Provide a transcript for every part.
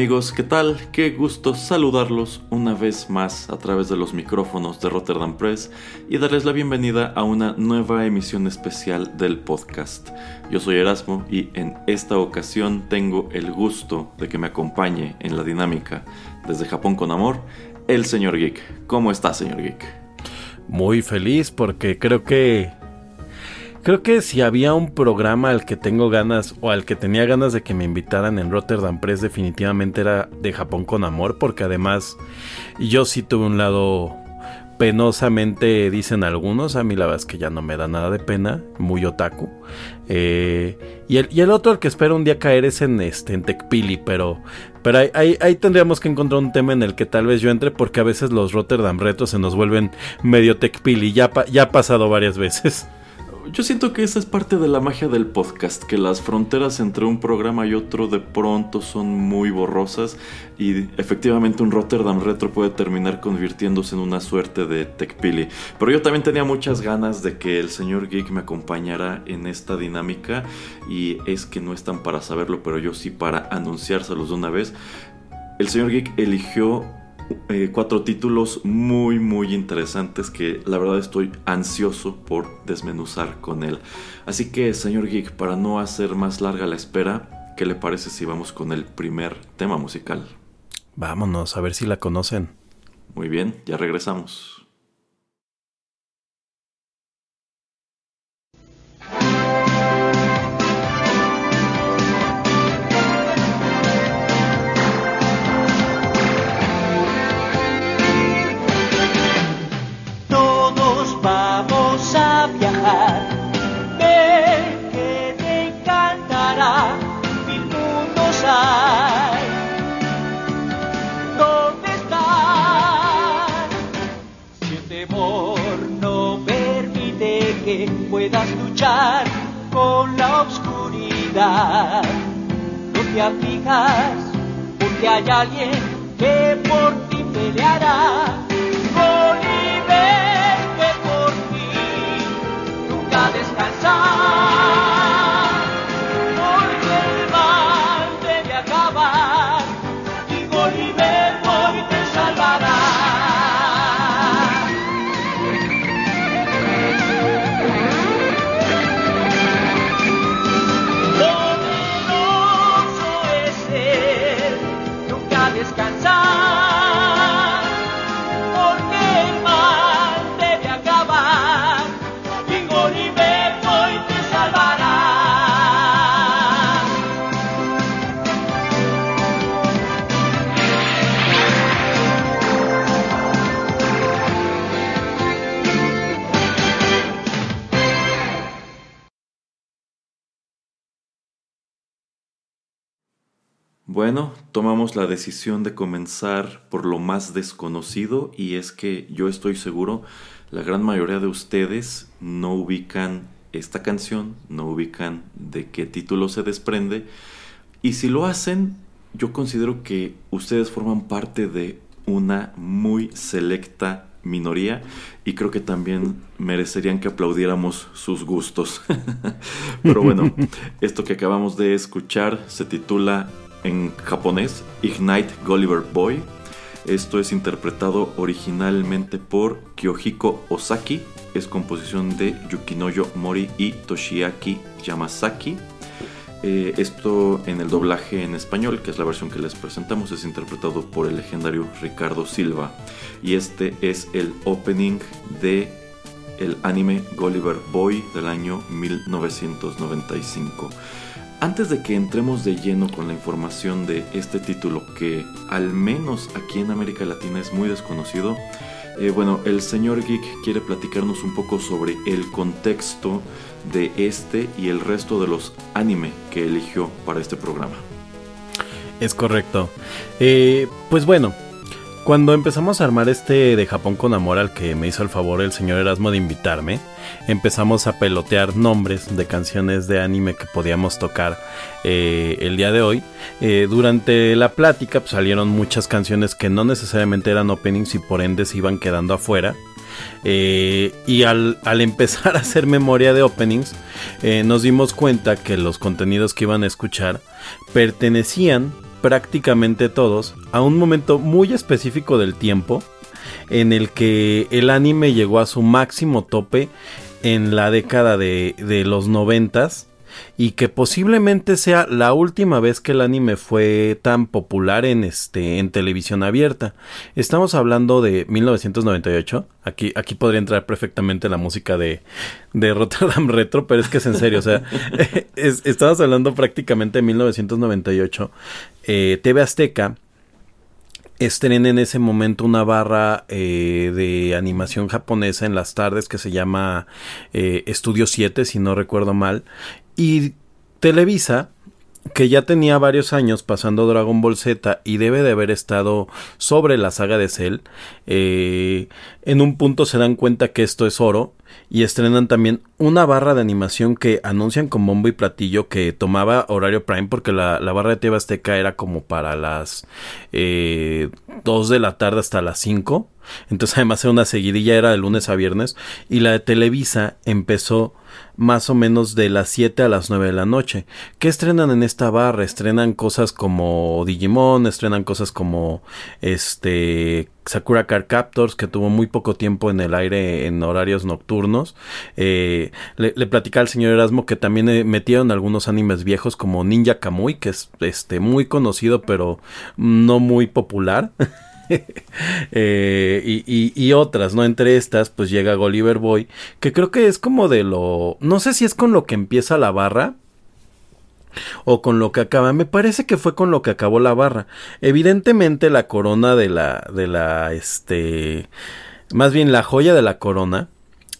Amigos, ¿qué tal? Qué gusto saludarlos una vez más a través de los micrófonos de Rotterdam Press y darles la bienvenida a una nueva emisión especial del podcast. Yo soy Erasmo y en esta ocasión tengo el gusto de que me acompañe en la dinámica desde Japón con amor el señor Geek. ¿Cómo está, señor Geek? Muy feliz porque creo que Creo que si había un programa al que tengo ganas o al que tenía ganas de que me invitaran en Rotterdam Press definitivamente era de Japón con amor porque además yo sí tuve un lado penosamente dicen algunos, a mí la verdad es que ya no me da nada de pena, muy otaku. Eh, y, el, y, el, otro al que espero un día caer es en este en Tecpili, pero, pero ahí, ahí, tendríamos que encontrar un tema en el que tal vez yo entre porque a veces los Rotterdam retos se nos vuelven medio Tecpili, ya, ya ha pasado varias veces. Yo siento que esa es parte de la magia del podcast, que las fronteras entre un programa y otro de pronto son muy borrosas y efectivamente un Rotterdam Retro puede terminar convirtiéndose en una suerte de Tecpili. Pero yo también tenía muchas ganas de que el señor Geek me acompañara en esta dinámica y es que no están para saberlo, pero yo sí para anunciárselos de una vez. El señor Geek eligió eh, cuatro títulos muy muy interesantes que la verdad estoy ansioso por desmenuzar con él. Así que señor Geek, para no hacer más larga la espera, ¿qué le parece si vamos con el primer tema musical? Vámonos, a ver si la conocen. Muy bien, ya regresamos. No te aflijas porque hay alguien que por ti peleará. Tomamos la decisión de comenzar por lo más desconocido y es que yo estoy seguro la gran mayoría de ustedes no ubican esta canción, no ubican de qué título se desprende y si lo hacen yo considero que ustedes forman parte de una muy selecta minoría y creo que también merecerían que aplaudiéramos sus gustos. Pero bueno, esto que acabamos de escuchar se titula en japonés, Ignite Gulliver Boy. Esto es interpretado originalmente por Kyohiko Osaki, es composición de Yukinoyo Mori y Toshiaki Yamasaki. Eh, esto en el doblaje en español, que es la versión que les presentamos, es interpretado por el legendario Ricardo Silva. Y este es el opening de el anime Gulliver Boy del año 1995. Antes de que entremos de lleno con la información de este título que al menos aquí en América Latina es muy desconocido, eh, bueno, el señor Geek quiere platicarnos un poco sobre el contexto de este y el resto de los anime que eligió para este programa. Es correcto. Eh, pues bueno, Cuando empezamos a armar este de Japón con amor al que me hizo el favor el señor Erasmo de invitarme, empezamos a pelotear nombres de canciones de anime que podíamos tocar eh, el día de hoy. Eh, durante la plática pues, salieron muchas canciones que no necesariamente eran openings y por ende se iban quedando afuera. Eh, y al, al, empezar a hacer memoria de openings, nos dimos cuenta que los contenidos que iban a escuchar pertenecían prácticamente todos a un momento muy específico del tiempo en el que el anime llegó a su máximo tope en la década de, los noventas y que posiblemente sea la última vez que el anime fue tan popular en este en televisión abierta. Estamos hablando de 1998. Aquí aquí podría entrar perfectamente la música de, de Rotterdam Retro, pero es que es en serio, o sea, estamos hablando prácticamente de 1998. Eh, TV Azteca estrena en ese momento una barra eh, de animación japonesa en las tardes que se llama eh, Estudio 7, si no recuerdo mal, y Televisa, que ya tenía varios años pasando Dragon Ball Z y debe de haber estado sobre la saga de Cell, eh, en un punto se dan cuenta que esto es oro y estrenan también una barra de animación que anuncian con bombo y platillo que tomaba horario prime porque la, barra de TV Azteca era como para las eh, 2 de la tarde hasta las 5 entonces además era una seguidilla era de lunes a viernes y la de Televisa empezó más o menos de las 7 a las 9 de la noche. ¿Qué estrenan en esta barra? Estrenan cosas como Digimon, estrenan cosas como este Sakura Car Captors, que tuvo muy poco tiempo en el aire en horarios nocturnos. Eh, le, le platicaba al señor Erasmo que también eh, metieron algunos animes viejos como Ninja Kamui, que es este, muy conocido pero no muy popular. Eh, y, otras, ¿no? Entre estas, pues llega Gulliver Boy, que creo que es como de lo... No sé si es con lo que empieza la barra. O con lo que acaba. Me parece que fue con lo que acabó la barra. Evidentemente la corona de la... de la... este... Más bien la joya de la corona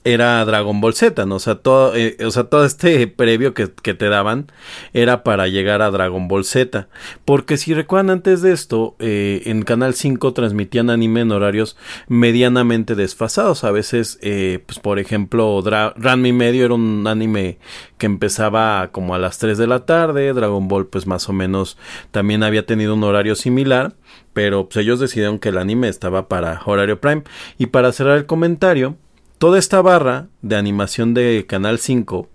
era Dragon Ball Z, ¿no? O sea, todo, eh, o sea, todo este previo que, te daban era para llegar a Dragon Ball Z. Porque si recuerdan antes de esto, eh, en Canal 5 transmitían anime en horarios medianamente desfasados. A veces, eh, pues por ejemplo, Ranmi Medio era un anime que empezaba como a las 3 de la tarde. Dragon Ball, pues más o menos también había tenido un horario similar. Pero pues ellos decidieron que el anime estaba para horario prime. Y para cerrar el comentario, toda esta barra de animación de Canal 5,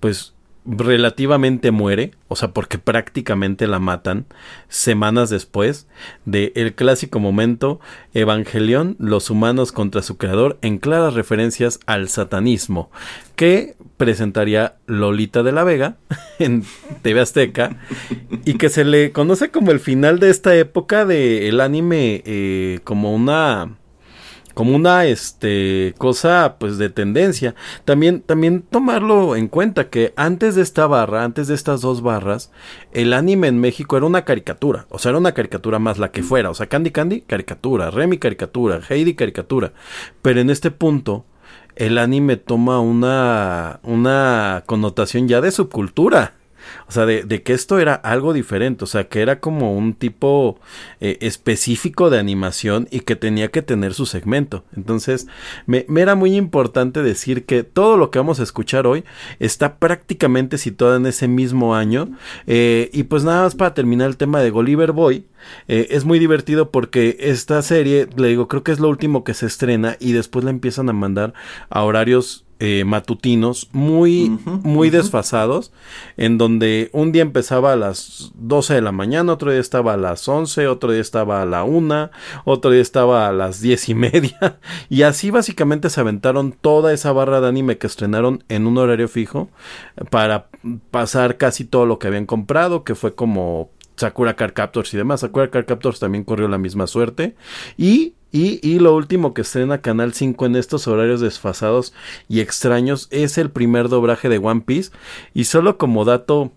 pues relativamente muere, o sea, porque prácticamente la matan semanas después de el clásico momento Evangelión, los humanos contra su creador, en claras referencias al satanismo, que presentaría Lolita de la Vega en TV Azteca y que se le conoce como el final de esta época del anime eh, como una como una este cosa pues de tendencia. También también tomarlo en cuenta que antes de esta barra antes de estas dos barras el anime en México era una caricatura. O sea era una caricatura más la que fuera. O sea Candy Candy caricatura. Remy caricatura. Heidi caricatura. Pero en este punto el anime toma una una connotación ya de subcultura o sea, de, de, que esto era algo diferente, o sea, que era como un tipo eh, específico de animación y que tenía que tener su segmento. Entonces, me, era muy importante decir que todo lo que vamos a escuchar hoy está prácticamente situado en ese mismo año. Eh, y pues nada más para terminar el tema de Gulliver Boy, eh, es muy divertido porque esta serie, le digo, creo que es lo último que se estrena y después la empiezan a mandar a horarios eh, matutinos muy, muy desfasados, en donde un día empezaba a las 12 de la mañana, otro día estaba a las 11, otro día estaba a la 1, otro día estaba a las 10 y media, y así básicamente se aventaron toda esa barra de anime que estrenaron en un horario fijo para pasar casi todo lo que habían comprado, que fue como Sakura Car Captors y demás. Sakura Car Captors también corrió la misma suerte. Y, y, lo último que estrena Canal 5 en estos horarios desfasados y extraños es el primer doblaje de One Piece. Y solo como dato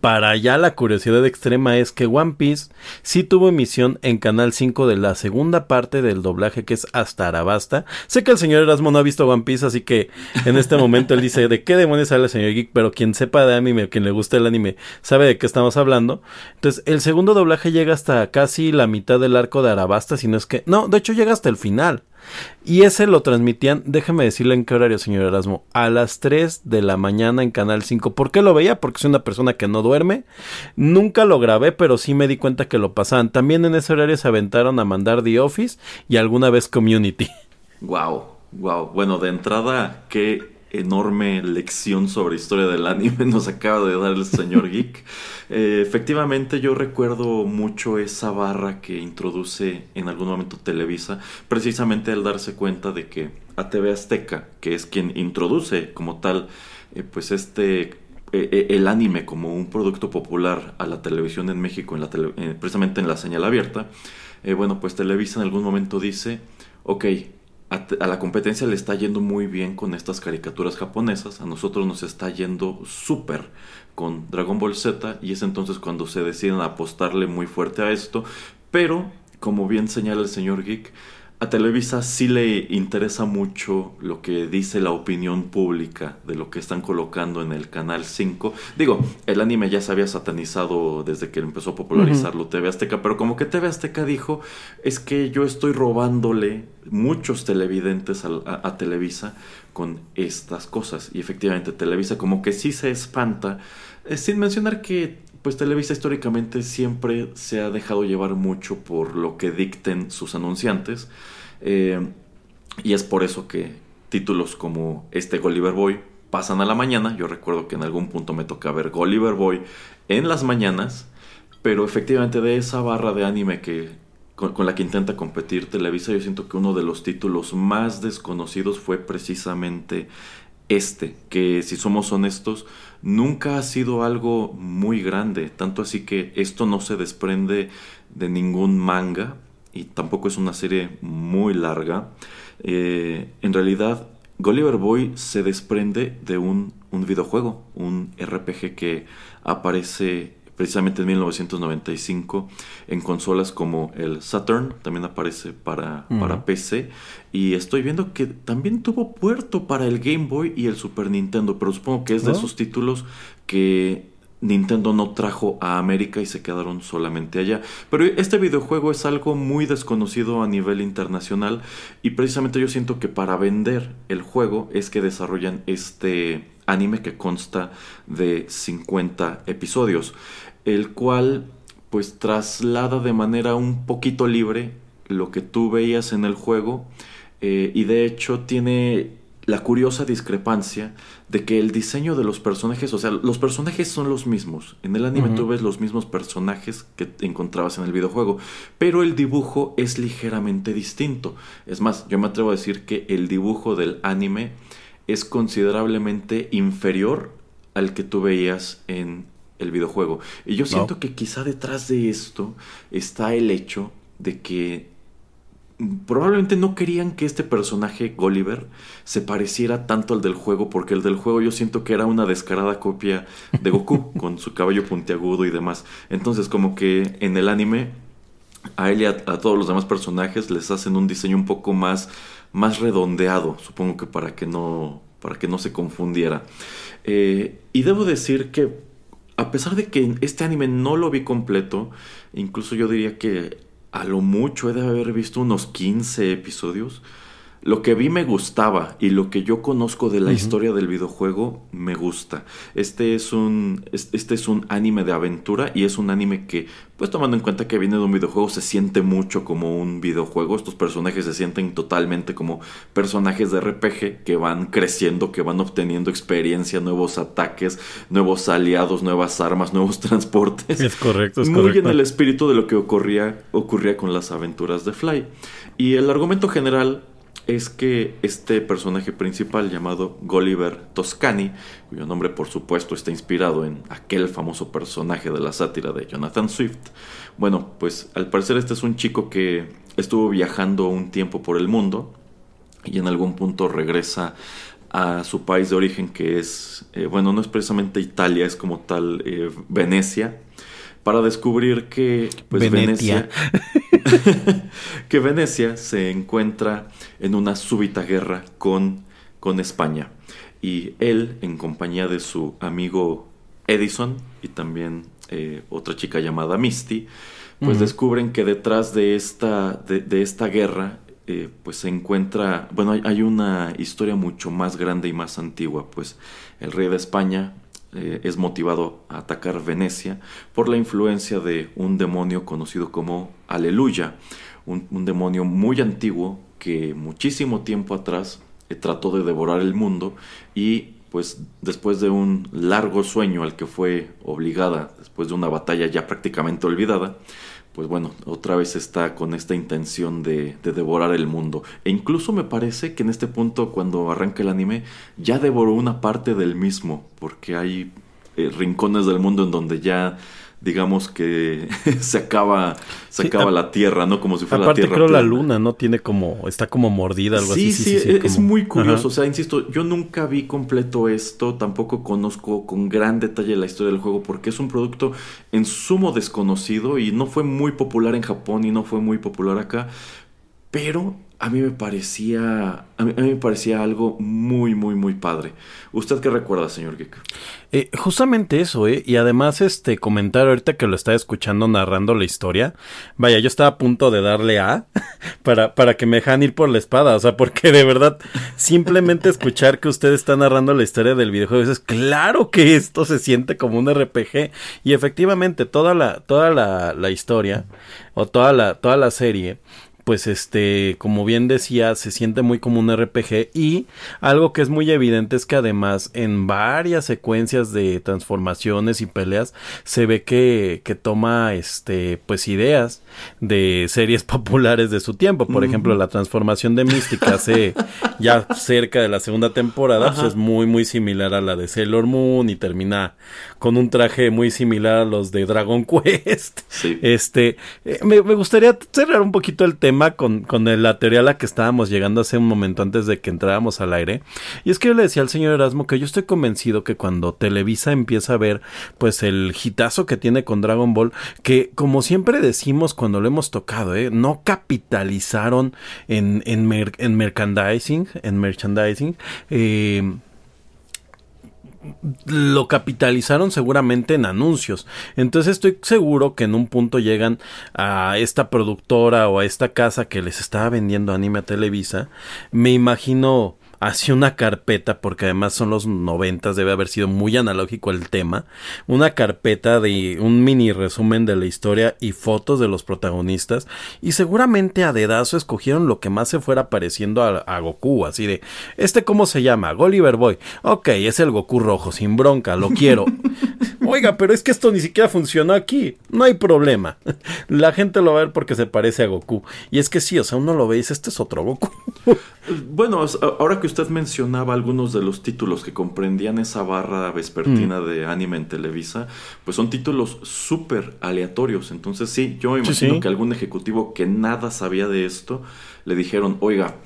para ya la curiosidad extrema es que One Piece sí tuvo emisión en Canal 5 de la segunda parte del doblaje que es hasta Arabasta. Sé que el señor Erasmo no ha visto One Piece, así que en este momento él dice de qué demonios sale el señor Geek, pero quien sepa de anime, quien le guste el anime, sabe de qué estamos hablando. Entonces, el segundo doblaje llega hasta casi la mitad del arco de Arabasta, si no es que... No, de hecho llega hasta el final. Y ese lo transmitían, déjeme decirle en qué horario, señor Erasmo, a las 3 de la mañana en Canal 5. ¿Por qué lo veía? Porque soy una persona que no duerme. Nunca lo grabé, pero sí me di cuenta que lo pasaban. También en ese horario se aventaron a mandar The Office y alguna vez Community. Wow, wow. Bueno, de entrada, qué enorme lección sobre historia del anime nos acaba de dar el señor Geek. Eh, efectivamente, yo recuerdo mucho esa barra que introduce en algún momento Televisa, precisamente al darse cuenta de que a TV Azteca, que es quien introduce como tal, eh, pues este eh, el anime como un producto popular a la televisión en México, en la precisamente en la señal abierta, bueno, pues Televisa en algún momento dice, ok, a, la competencia le está yendo muy bien con estas caricaturas japonesas, a nosotros nos está yendo súper con Dragon Ball Z y es entonces cuando se deciden apostarle muy fuerte a esto, pero como bien señala el señor Geek, a Televisa sí le interesa mucho lo que dice la opinión pública de lo que están colocando en el canal 5. Digo, el anime ya se había satanizado desde que empezó a popularizarlo TV Azteca, pero como que TV Azteca dijo, es que yo estoy robándole muchos televidentes a, Televisa con estas cosas. Y efectivamente Televisa como que sí se espanta, eh, sin mencionar que pues Televisa históricamente siempre se ha dejado llevar mucho por lo que dicten sus anunciantes. Eh, y es por eso que títulos como este Gulliver Boy pasan a la mañana. Yo recuerdo que en algún punto me toca ver Gulliver Boy en las mañanas. Pero efectivamente de esa barra de anime que, con, con, la que intenta competir Televisa, yo siento que uno de los títulos más desconocidos fue precisamente este, que si somos honestos, nunca ha sido algo muy grande, tanto así que esto no se desprende de ningún manga y tampoco es una serie muy larga. Eh, en realidad, Gulliver Boy se desprende de un, un videojuego, un RPG que aparece precisamente en 1995 en consolas como el Saturn, también aparece para, para PC. Y estoy viendo que también tuvo puerto para el Game Boy y el Super Nintendo, pero supongo que es de esos títulos que Nintendo no trajo a América y se quedaron solamente allá. Pero este videojuego es algo muy desconocido a nivel internacional y precisamente yo siento que para vender el juego es que desarrollan este anime que consta de 50 episodios, el cual pues traslada de manera un poquito libre lo que tú veías en el juego eh, y de hecho tiene la curiosa discrepancia de que el diseño de los personajes, o sea, los personajes son los mismos. En el anime tú ves los mismos personajes que encontrabas en el videojuego, pero el dibujo es ligeramente distinto. Es más, yo me atrevo a decir que el dibujo del anime es considerablemente inferior al que tú veías en el videojuego. Y yo siento que quizá detrás de esto está el hecho de que probablemente no querían que este personaje Gulliver se pareciera tanto al del juego porque el del juego yo siento que era una descarada copia de Goku con su cabello puntiagudo y demás. Entonces como que en el anime a él y a, todos los demás personajes les hacen un diseño un poco más más redondeado, supongo que para que no para que no se confundiera. Eh, y debo decir que a pesar de que este anime no lo vi completo, incluso yo diría que a lo mucho he de haber visto unos 15 episodios. Lo que vi me gustaba y lo que yo conozco de la historia del videojuego me gusta. Este es un este es un anime de aventura y es un anime que pues tomando en cuenta que viene de un videojuego se siente mucho como un videojuego. Estos personajes se sienten totalmente como personajes de RPG que van creciendo, que van obteniendo experiencia, nuevos ataques, nuevos aliados, nuevas armas, nuevos transportes. Es correcto, es Muy en el espíritu de lo que ocurría ocurría con las aventuras de Fly. Y el argumento general es que este personaje principal llamado Gulliver Toscani, cuyo nombre por supuesto está inspirado en aquel famoso personaje de la sátira de Jonathan Swift, bueno, pues al parecer este es un chico que estuvo viajando un tiempo por el mundo y en algún punto regresa a su país de origen que es, eh, bueno, no es precisamente Italia, es como tal eh, Venecia, para descubrir que pues, Venecia, que Venecia se encuentra en una súbita guerra con, con España. Y él, en compañía de su amigo Edison y también eh, otra chica llamada Misty, pues descubren que detrás de esta, de, esta guerra eh, pues se encuentra, bueno, hay, una historia mucho más grande y más antigua, pues el rey de España eh, es motivado a atacar Venecia por la influencia de un demonio conocido como Aleluya, un, demonio muy antiguo que muchísimo tiempo atrás trató de devorar el mundo y pues después de un largo sueño al que fue obligada, después de una batalla ya prácticamente olvidada, pues bueno, otra vez está con esta intención de, devorar el mundo. E incluso me parece que en este punto, cuando arranca el anime, ya devoró una parte del mismo, porque hay eh, rincones del mundo en donde ya digamos que se acaba se acaba la tierra, ¿no? Como si fuera la tierra. creo la luna, ¿no? Tiene como, está como mordida, algo así. Sí, sí, es muy curioso. O sea, insisto, yo nunca vi completo esto, tampoco conozco con gran detalle la historia del juego, porque es un producto en sumo desconocido y no fue muy popular en Japón y no fue muy popular acá. Pero a mí me parecía a mí, me parecía algo muy muy muy padre. ¿Usted qué recuerda, señor Geek? Eh, justamente eso, ¿eh? Y además este comentario ahorita que lo estaba escuchando narrando la historia, vaya, yo estaba a punto de darle A para, para que me dejan ir por la espada, o sea, porque de verdad simplemente escuchar que usted está narrando la historia del videojuego, es claro que esto se siente como un RPG y efectivamente toda la toda la, la historia o toda la toda la serie pues este, como bien decía, se siente muy como un RPG y algo que es muy evidente es que además en varias secuencias de transformaciones y peleas se ve que, que toma este, pues ideas de series populares de su tiempo. Por ejemplo, la transformación de Mística hace ya cerca de la segunda temporada, pues es muy, muy similar a la de Sailor Moon y termina con un traje muy similar a los de Dragon Quest. Este, eh, me, me gustaría cerrar un poquito el tema con, con la teoría a la que estábamos llegando hace un momento antes de que entráramos al aire. Y es que yo le decía al señor Erasmo que yo estoy convencido que cuando Televisa empieza a ver pues el hitazo que tiene con Dragon Ball, que como siempre decimos cuando lo hemos tocado, ¿eh? no capitalizaron en, en, en merchandising, en merchandising, eh, lo capitalizaron seguramente en anuncios. Entonces estoy seguro que en un punto llegan a esta productora o a esta casa que les estaba vendiendo anime a Televisa. Me imagino hacia una carpeta, porque además son los noventas, debe haber sido muy analógico el tema, una carpeta de un mini resumen de la historia y fotos de los protagonistas, y seguramente a dedazo escogieron lo que más se fuera pareciendo a, Goku, así de, ¿este cómo se llama? Gulliver Boy. Ok, es el Goku rojo, sin bronca, lo quiero. Oiga, pero es que esto ni siquiera funcionó aquí. No hay problema. La gente lo va a ver porque se parece a Goku. Y es que sí, o sea, uno lo ve y dice, este es otro Goku. Bueno, ahora que usted mencionaba algunos de los títulos que comprendían esa barra vespertina mm. de anime en Televisa, pues son títulos súper aleatorios. Entonces sí, yo imagino que algún ejecutivo que nada sabía de esto le dijeron, oiga,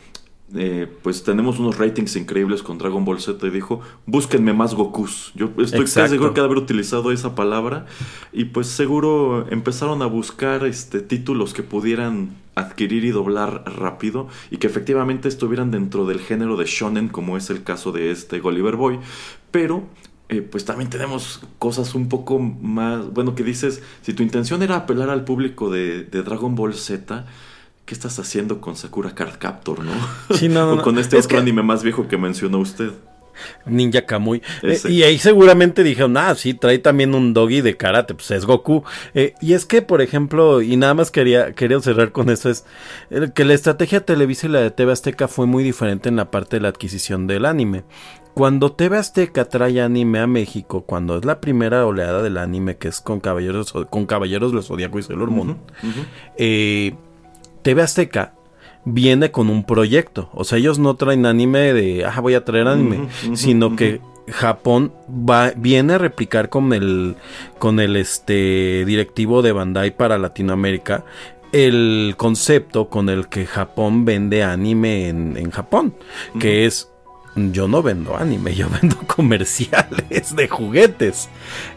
eh, pues tenemos unos ratings increíbles con Dragon Ball Z y dijo, búsquenme más Gokus. Yo estoy casi seguro que haber utilizado esa palabra y pues seguro empezaron a buscar este, títulos que pudieran adquirir y doblar rápido y que efectivamente estuvieran dentro del género de shonen como es el caso de este Gulliver Boy, pero eh, pues también tenemos cosas un poco más, bueno, que dices, si tu intención era apelar al público de, de Dragon Ball Z, ¿qué estás haciendo con Sakura Card Captor, no? Sí, no, o con este otro anime más viejo que mencionó usted. Ninja Kamui. Eh, y ahí seguramente dijeron, ah, sí, trae también un doggy de karate, pues es Goku. Eh, y es que, por ejemplo, y nada más quería, quería cerrar con eso, es que la estrategia Televisa y la de TV Azteca fue muy diferente en la parte de la adquisición del anime. Cuando TV Azteca trae anime a México, cuando es la primera oleada del anime, que es con Caballeros, con Caballeros del Zodíaco y Sailor Moon, eh, TV Azteca viene con un proyecto. O sea, ellos no traen anime de, ah, voy a traer anime, sino que Japón va, viene a replicar con el, con el este, directivo de Bandai para Latinoamérica el concepto con el que Japón vende anime en, Japón, que es yo no vendo anime, yo vendo comerciales de juguetes.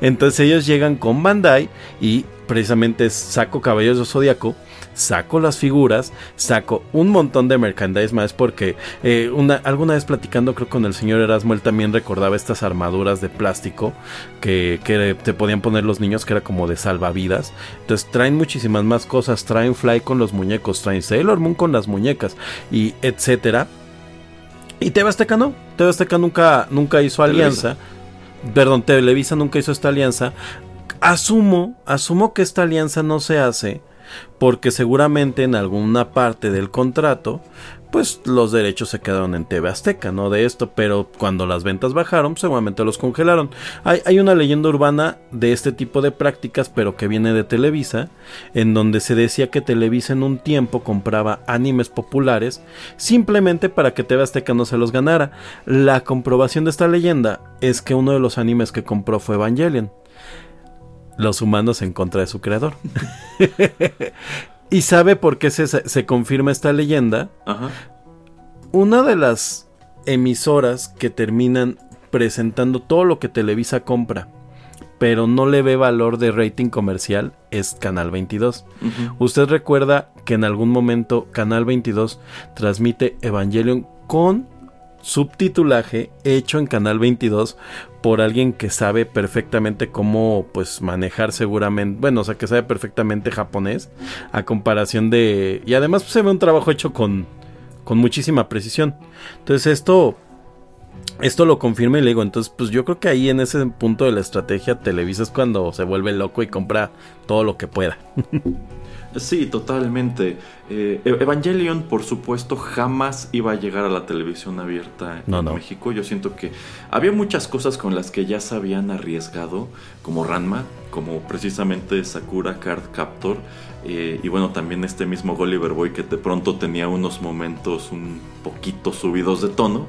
Entonces ellos llegan con Bandai y precisamente saco Caballeros de Zodíaco, saco las figuras, saco un montón de merchandise más porque eh, una, alguna vez platicando creo con el señor Erasmo él también recordaba estas armaduras de plástico que, que te podían poner los niños que era como de salvavidas. Entonces traen muchísimas más cosas, traen Fly con los muñecos, traen Sailor Moon con las muñecas y etcétera. Y TV Azteca no, TV Azteca nunca, nunca hizo alianza. Perdón, Televisa nunca hizo esta alianza Asumo, asumo que esta alianza no se hace porque seguramente en alguna parte del contrato pues los derechos se quedaron en TV Azteca, ¿no? De esto, pero cuando las ventas bajaron, pues, seguramente los congelaron. Hay, una leyenda urbana de este tipo de prácticas, pero que viene de Televisa, en donde se decía que Televisa en un tiempo compraba animes populares simplemente para que TV Azteca no se los ganara. La comprobación de esta leyenda es que uno de los animes que compró fue Evangelion los humanos en contra de su creador. y sabe por qué se, confirma esta leyenda. Una de las emisoras que terminan presentando todo lo que Televisa compra, pero no le ve valor de rating comercial, es Canal 22. Usted recuerda que en algún momento Canal 22 transmite Evangelion con subtitulaje hecho en Canal 22 por alguien que sabe perfectamente cómo pues manejar seguramente, bueno, o sea, que sabe perfectamente japonés a comparación de y además pues, se ve un trabajo hecho con con muchísima precisión. Entonces esto esto lo confirma y le digo, entonces pues yo creo que ahí en ese punto de la estrategia Televisa es cuando se vuelve loco y compra todo lo que pueda. Sí, totalmente. Eh, e-, Evangelion, por supuesto, jamás iba a llegar a la televisión abierta en México. Yo siento que había muchas cosas con las que ya se habían arriesgado, como Ranma, como precisamente Sakura Card Captor, eh, y bueno, también este mismo Gulliver Boy que de pronto tenía unos momentos un poquito subidos de tono,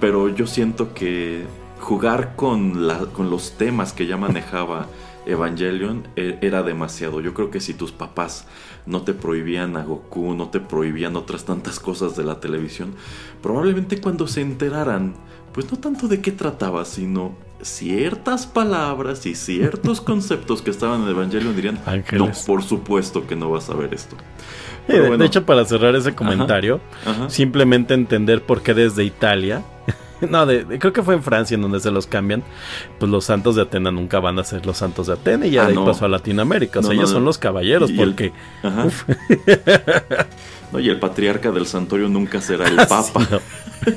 pero yo siento que jugar con, la, con los temas que ya manejaba Evangelion e, era demasiado. Yo creo que si tus papás no te prohibían a Goku, no te prohibían otras tantas cosas de la televisión, probablemente cuando se enteraran, pues no tanto de qué trataba, sino ciertas palabras y ciertos conceptos que estaban en Evangelion dirían, no, por supuesto que no vas a ver esto. de hecho, para cerrar ese comentario, simplemente entender por qué desde Italia no, creo que fue en Francia en donde se los cambian. Pues los santos de Atena nunca van a ser los santos de Atena y ya ah, de ahí pasó a Latinoamérica. O sea, ellos son los caballeros porque. no, y el patriarca del santuario nunca será el papa.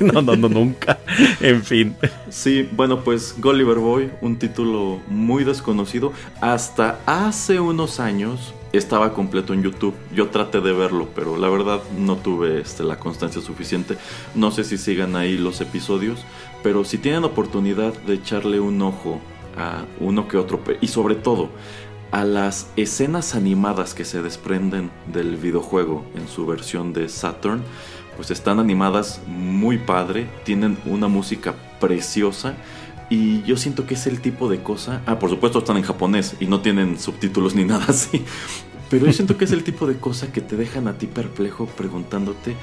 no. no, no, nunca. En fin. Sí, bueno, pues Gulliver Boy, un título muy desconocido. Hasta hace unos años estaba completo en YouTube. Yo traté de verlo, pero la verdad no tuve este, la constancia suficiente. No sé si sigan ahí los episodios, pero si tienen oportunidad de echarle un ojo a uno que otro, y sobre todo a las escenas animadas que se desprenden del videojuego en su versión de Saturn, pues están animadas muy padre, tienen una música preciosa. Y yo siento que es el tipo de cosa. Ah, por supuesto están en japonés y no tienen subtítulos ni nada así. Pero yo siento que es el tipo de cosa que te dejan a ti perplejo preguntándote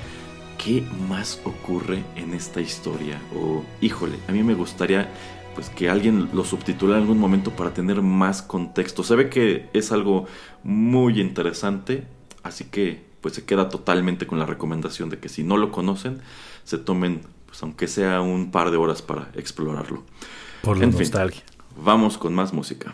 qué más ocurre en esta historia. O, híjole, a mí me gustaría pues que alguien lo subtitulara en algún momento para tener más contexto. Se ve que es algo muy interesante, así que pues se queda totalmente con la recomendación de que si no lo conocen, se tomen pues aunque sea un par de horas para explorarlo. Por la nostalgia. vamos con más música.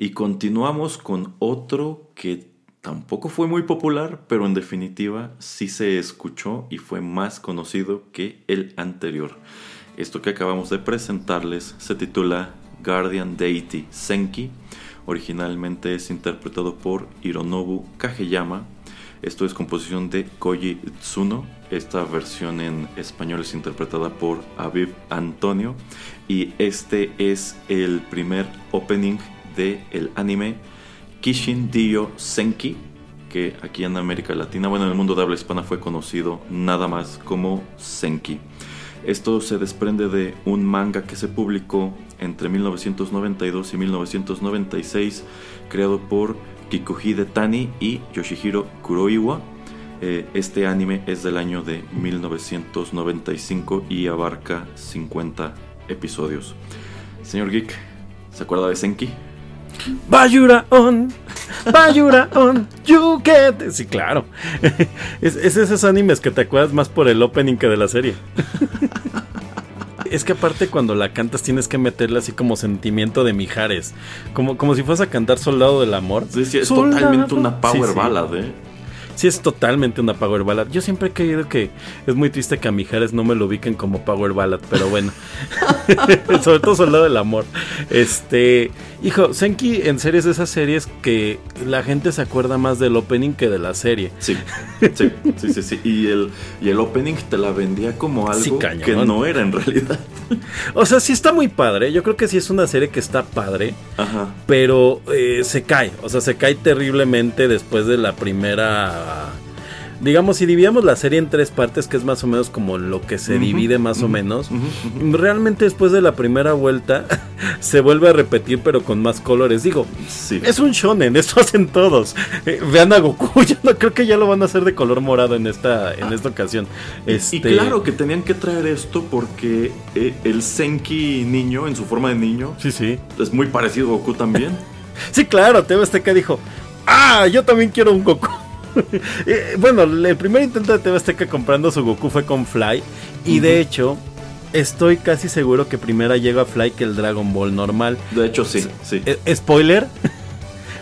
Y continuamos con otro que tampoco fue muy popular, pero en definitiva sí se escuchó y fue más conocido que el anterior. Esto que acabamos de presentarles se titula Guardian Deity Senki. Originalmente es interpretado por Hironobu Kageyama. Esto es composición de Koji Tsuno. Esta versión en español es interpretada por Aviv Antonio. Y este es el primer opening del el anime Kishin Dio Senki, que aquí en América Latina, bueno, en el mundo de habla hispana fue conocido nada más como Senki. Esto se desprende de un manga que se publicó entre 1992 y 1996, creado por Kikuhide Tani y Yoshihiro Kuroiwa. Eh, este anime es del año de 1995 y abarca 50 episodios. Señor Geek, ¿se acuerda de Senki? Bayura on, Bayura on, you get. Sí, claro. Es, es esos animes que te acuerdas más por el opening que de la serie. Es que aparte cuando la cantas tienes que meterle así como sentimiento de Mijares. Como, como si fueras a cantar Soldado del Amor. Sí, sí, es totalmente una power ballad, ¿eh? Sí, es totalmente una Power Ballad. Yo siempre he creído que es muy triste que a Mijares no me lo ubiquen como Power Ballad, pero bueno. Sobre todo Soldado del Amor. Este. Hijo, Senki en series de esas series que la gente se acuerda más del opening que de la serie. Sí, sí, sí, sí. Y, el, y el opening te la vendía como algo que no era en realidad. O sea, sí está muy padre. Yo creo que sí es una serie que está padre. Ajá. Pero eh, se cae. O sea, se cae terriblemente después de la primera digamos, si dividíamos la serie en tres partes, que es más o menos como lo que se divide más o menos, realmente después de la primera vuelta se vuelve a repetir, pero con más colores. Digo, es un shonen, esto hacen todos. Eh, vean a Goku, yo no creo que ya lo van a hacer de color morado en esta, en esta ocasión. Este... Y claro que tenían que traer esto porque eh, el Senki niño, en su forma de niño, sí, sí. es muy parecido a Goku también. sí, claro, Teo Azteca dijo, ah, yo también quiero un Goku. Eh, bueno, el primer intento de TV Azteca comprando su Goku fue con Fly. Y de hecho, estoy casi seguro que primero llega Fly que el Dragon Ball normal. De hecho, sí, sí. Eh, spoiler.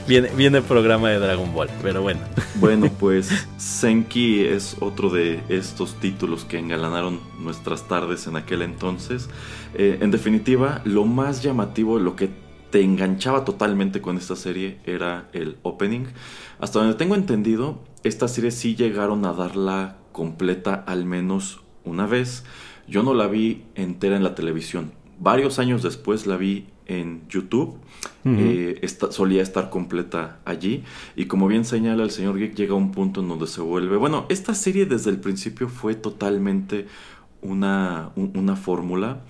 Viene, viene el programa de Dragon Ball, pero bueno. Bueno, pues Senki es otro de estos títulos que engalanaron nuestras tardes en aquel entonces. Eh, en definitiva, lo más llamativo, lo que te enganchaba totalmente con esta serie era el opening. Hasta donde tengo entendido, esta serie sí llegaron a darla completa al menos una vez. Yo no la vi entera en la televisión. Varios años después la vi en YouTube. Eh, solía estar completa allí. Y como bien señala el señor Geek, llega a un punto en donde se vuelve. Bueno, esta serie desde el principio fue totalmente una, una fórmula.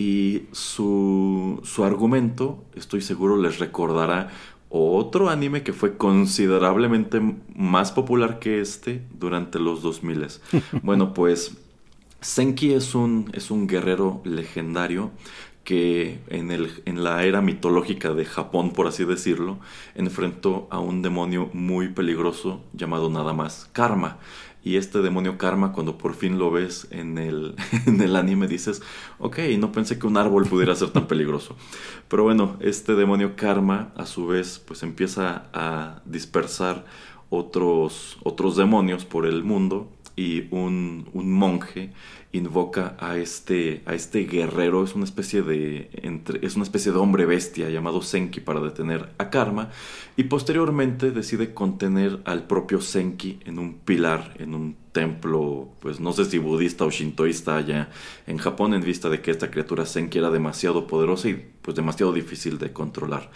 Y su, su argumento, estoy seguro, les recordará otro anime que fue considerablemente más popular que este durante los 2000. bueno, pues Senki es un, es un guerrero legendario que en, el, en la era mitológica de Japón, por así decirlo, enfrentó a un demonio muy peligroso llamado nada más Karma. Y este demonio karma, cuando por fin lo ves en el, en el anime, dices, ok, no pensé que un árbol pudiera ser tan peligroso. Pero bueno, este demonio karma, a su vez, pues empieza a dispersar otros, otros demonios por el mundo y un, un monje invoca a este, a este guerrero, es una especie de es una especie de hombre bestia llamado Senki para detener a Karma y posteriormente decide contener al propio Senki en un pilar, en un templo, pues no sé si budista o shintoísta allá en Japón en vista de que esta criatura Senki era demasiado poderosa y pues demasiado difícil de controlar.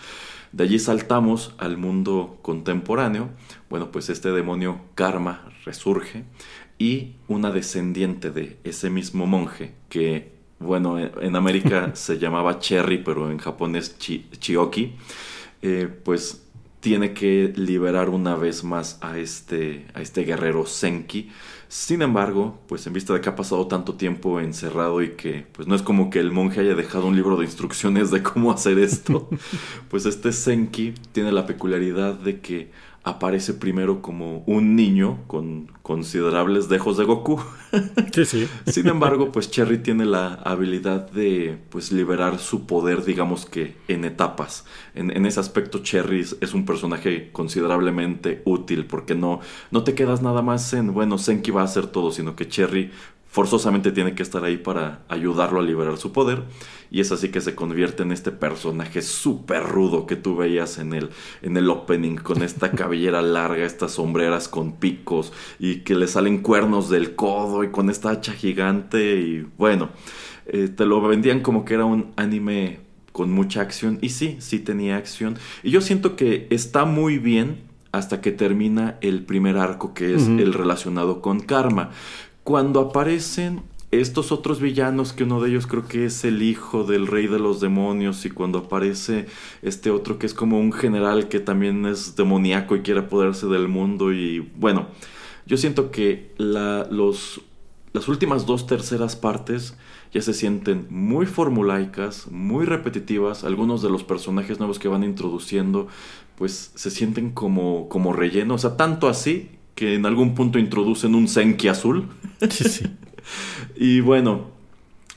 De allí saltamos al mundo contemporáneo. Bueno, pues este demonio Karma resurge y una descendiente de ese mismo monje que, bueno, en América se llamaba Cherry, pero en Japón es Chioki, eh, pues tiene que liberar una vez más a este, a este guerrero Senki. Sin embargo, pues en vista de que ha pasado tanto tiempo encerrado y que pues no es como que el monje haya dejado un libro de instrucciones de cómo hacer esto, pues este Senki tiene la peculiaridad de que aparece primero como un niño con considerables dejos de Goku. Sí, sí. Sin embargo, pues Cherry tiene la habilidad de pues liberar su poder, digamos que en etapas. En, ese aspecto, Cherry es un personaje considerablemente útil porque no, no te quedas nada más en, bueno, Senki va a hacer todo, sino que Cherry forzosamente tiene que estar ahí para ayudarlo a liberar su poder. Y es así que se convierte en este personaje súper rudo que tú veías en el, en el opening, con esta cabellera larga, estas sombreras con picos y que le salen cuernos del codo y con esta hacha gigante. Y bueno, eh, te lo vendían como que era un anime con mucha acción. Y sí, sí tenía acción. Y yo siento que está muy bien hasta que termina el primer arco, que es el relacionado con Karma. Cuando aparecen estos otros villanos, que uno de ellos creo que es el hijo del rey de los demonios, y cuando aparece este otro que es como un general que también es demoníaco y quiere apoderarse del mundo, y bueno, yo siento que la, los, las últimas dos terceras partes ya se sienten muy formulaicas, muy repetitivas, algunos de los personajes nuevos que van introduciendo pues se sienten como, como relleno, o sea, tanto así que en algún punto introducen un Senki azul. Sí, y bueno,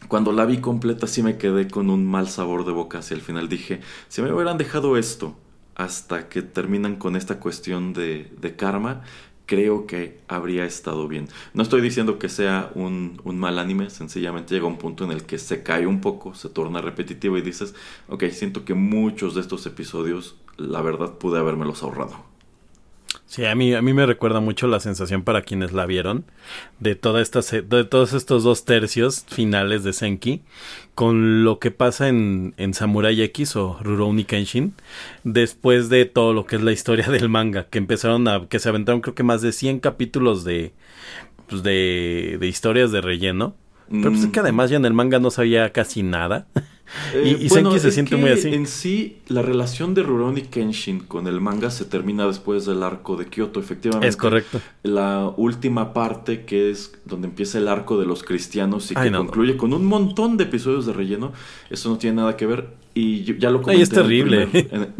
cuando la vi completa sí me quedé con un mal sabor de boca hacia el final. Dije, si me hubieran dejado esto hasta que terminan con esta cuestión de, de karma, creo que habría estado bien. No estoy diciendo que sea un, un, mal anime, sencillamente llega un punto en el que se cae un poco, se torna repetitivo y dices, ok, siento que muchos de estos episodios, la verdad, pude los ahorrado. Sí, a mí, a mí me recuerda mucho la sensación para quienes la vieron de, toda esta, de todos estos dos tercios finales de Senki con lo que pasa en, en Samurai X o Rurouni Kenshin después de todo lo que es la historia del manga, que empezaron a, que se aventaron creo que más de 100 capítulos de, pues de, de historias de relleno. Pero pues es que mm. además ya en el manga no sabía casi nada. y, eh, Senki se siente muy así. En sí, la relación de Rurouni Kenshin con el manga se termina después del arco de Kyoto, efectivamente. Es correcto. La última parte, que es donde empieza el arco de los cristianos y que concluye con un montón de episodios de relleno, eso no tiene nada que ver. Y ya lo comenté. es terrible.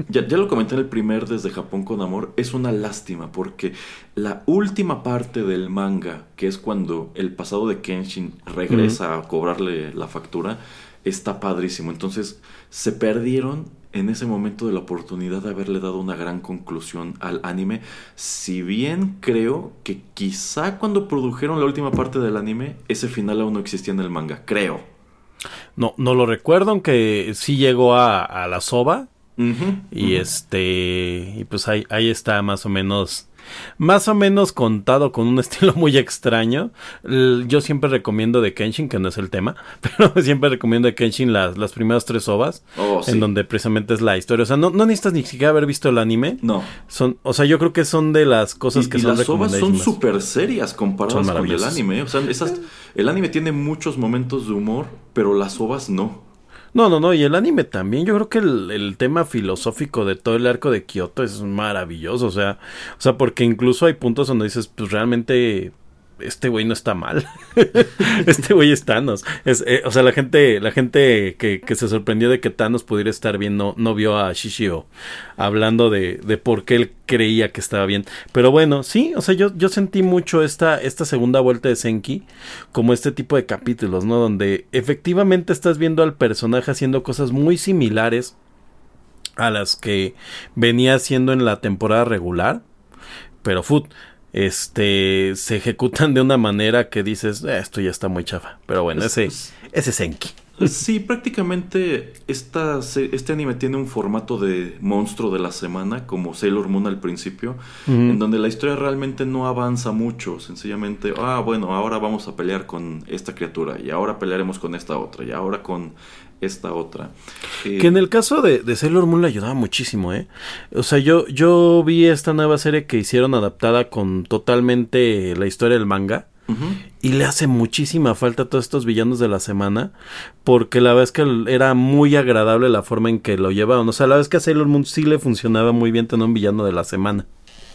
ya, lo comenté en el primer Desde Japón con Amor. Es una lástima porque la última parte del manga, que es cuando el pasado de Kenshin regresa a cobrarle la factura está padrísimo. Entonces se perdieron en ese momento de la oportunidad de haberle dado una gran conclusión al anime. Si bien creo que quizá cuando produjeron la última parte del anime, ese final aún no existía en el manga. Creo. No, no lo recuerdo, aunque sí llegó a, la soba. y este. Y pues ahí, ahí está más o menos más o menos contado con un estilo muy extraño. Yo siempre recomiendo de Kenshin, que no es el tema, pero siempre recomiendo de Kenshin las, las primeras tres ovas, oh, en donde precisamente es la historia. O sea, no, no, necesitas ni siquiera haber visto el anime. No. Son, o sea, yo creo que son de las cosas que y son las ovas son súper serias comparadas con el anime. O sea, el anime tiene muchos momentos de humor, pero las ovas no. No, no, no, y el anime también. Yo creo que el, tema filosófico de todo el arco de Kyoto es maravilloso. O sea, o sea, porque incluso hay puntos donde dices, pues realmente este güey no está mal. este güey es Thanos. Eh, o sea, la gente, la gente que, que, se sorprendió de que Thanos pudiera estar bien no, no vio a Shishio hablando de, de, por qué él creía que estaba bien. Pero bueno, sí, o sea, yo, yo sentí mucho esta, esta segunda vuelta de Senki como este tipo de capítulos, ¿no? Donde efectivamente estás viendo al personaje haciendo cosas muy similares a las que venía haciendo en la temporada regular. Pero foot este se ejecutan de una manera que dices, eh, esto ya está muy chafa. Pero bueno, ese, ese Senki. Sí, prácticamente esta, este anime tiene un formato de monstruo de la semana, como Sailor Moon al principio, en donde la historia realmente no avanza mucho. Sencillamente, ah, bueno, ahora vamos a pelear con esta criatura, y ahora pelearemos con esta otra, y ahora con esta otra. que en el caso de, de, Sailor Moon le ayudaba muchísimo, ¿eh? O sea, yo, yo vi esta nueva serie que hicieron adaptada con totalmente la historia del manga. Y le hace muchísima falta a todos estos villanos de la semana. Porque la verdad es que era muy agradable la forma en que lo llevaban. O sea, la verdad es que a Sailor Moon sí le funcionaba muy bien tener un villano de la semana.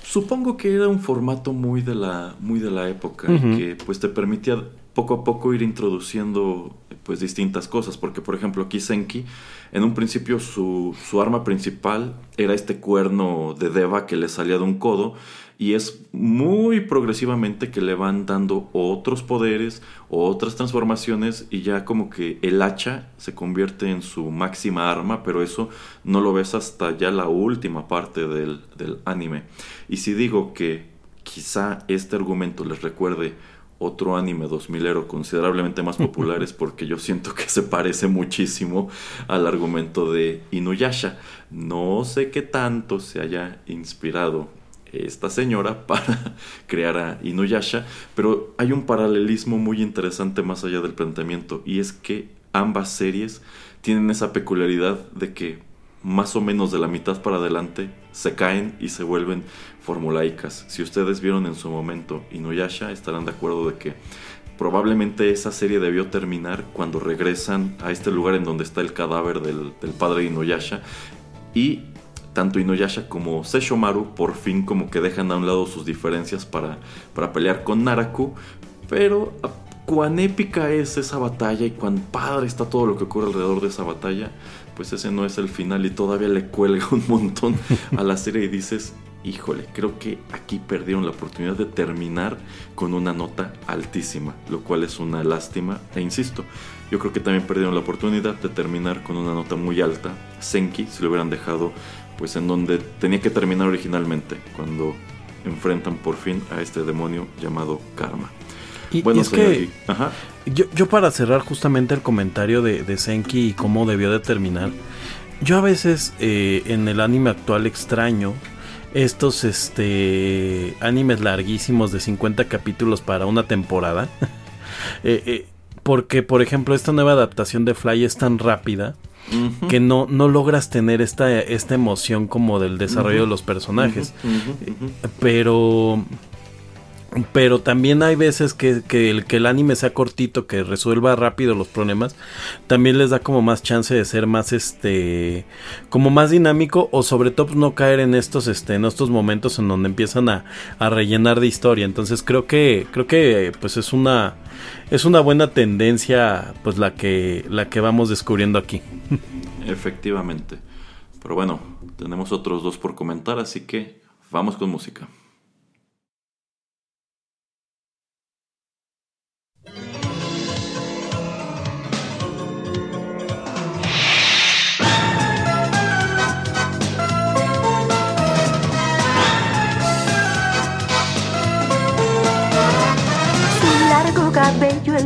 Supongo que era un formato muy de la, muy de la época. Que pues te permitía poco a poco ir introduciendo pues distintas cosas, porque por ejemplo Kisenki en un principio su, su arma principal era este cuerno de Deva que le salía de un codo y es muy progresivamente que le van dando otros poderes, otras transformaciones y ya como que el hacha se convierte en su máxima arma, pero eso no lo ves hasta ya la última parte del, del anime. Y si digo que quizá este argumento les recuerde otro anime 2000ero considerablemente más populares porque yo siento que se parece muchísimo al argumento de Inuyasha. No sé qué tanto se haya inspirado esta señora para crear a Inuyasha, pero hay un paralelismo muy interesante más allá del planteamiento y es que ambas series tienen esa peculiaridad de que más o menos de la mitad para adelante se caen y se vuelven formulaicas. Si ustedes vieron en su momento Inuyasha, estarán de acuerdo de que probablemente esa serie debió terminar cuando regresan a este lugar en donde está el cadáver del, padre de Inuyasha y tanto Inuyasha como Seshomaru por fin como que dejan a un lado sus diferencias para, para pelear con Naraku, pero cuán épica es esa batalla y cuán padre está todo lo que ocurre alrededor de esa batalla, pues ese no es el final y todavía le cuelga un montón a la serie y dices, híjole, creo que aquí perdieron la oportunidad de terminar con una nota altísima, lo cual es una lástima e insisto, yo creo que también perdieron la oportunidad de terminar con una nota muy alta, Senki, si lo hubieran dejado pues en donde tenía que terminar originalmente, cuando enfrentan por fin a este demonio llamado Karma. Y, bueno, es que Yo, yo, para cerrar justamente el comentario de, de, Senki y cómo debió de terminar, yo a veces eh, en el anime actual extraño estos este animes larguísimos de 50 capítulos para una temporada. Eh, eh, porque, por ejemplo, esta nueva adaptación de Fly es tan rápida que no, no logras tener esta, esta emoción como del desarrollo de los personajes. Pero pero también hay veces que, el, que el anime sea cortito, que resuelva rápido los problemas, también les da como más chance de ser más este como más dinámico o sobre todo pues, no caer en estos este en estos momentos en donde empiezan a, a, rellenar de historia. Entonces creo que creo que pues es una es una buena tendencia pues la que la que vamos descubriendo aquí. Efectivamente. Pero bueno, tenemos otros dos por comentar, así que vamos con música.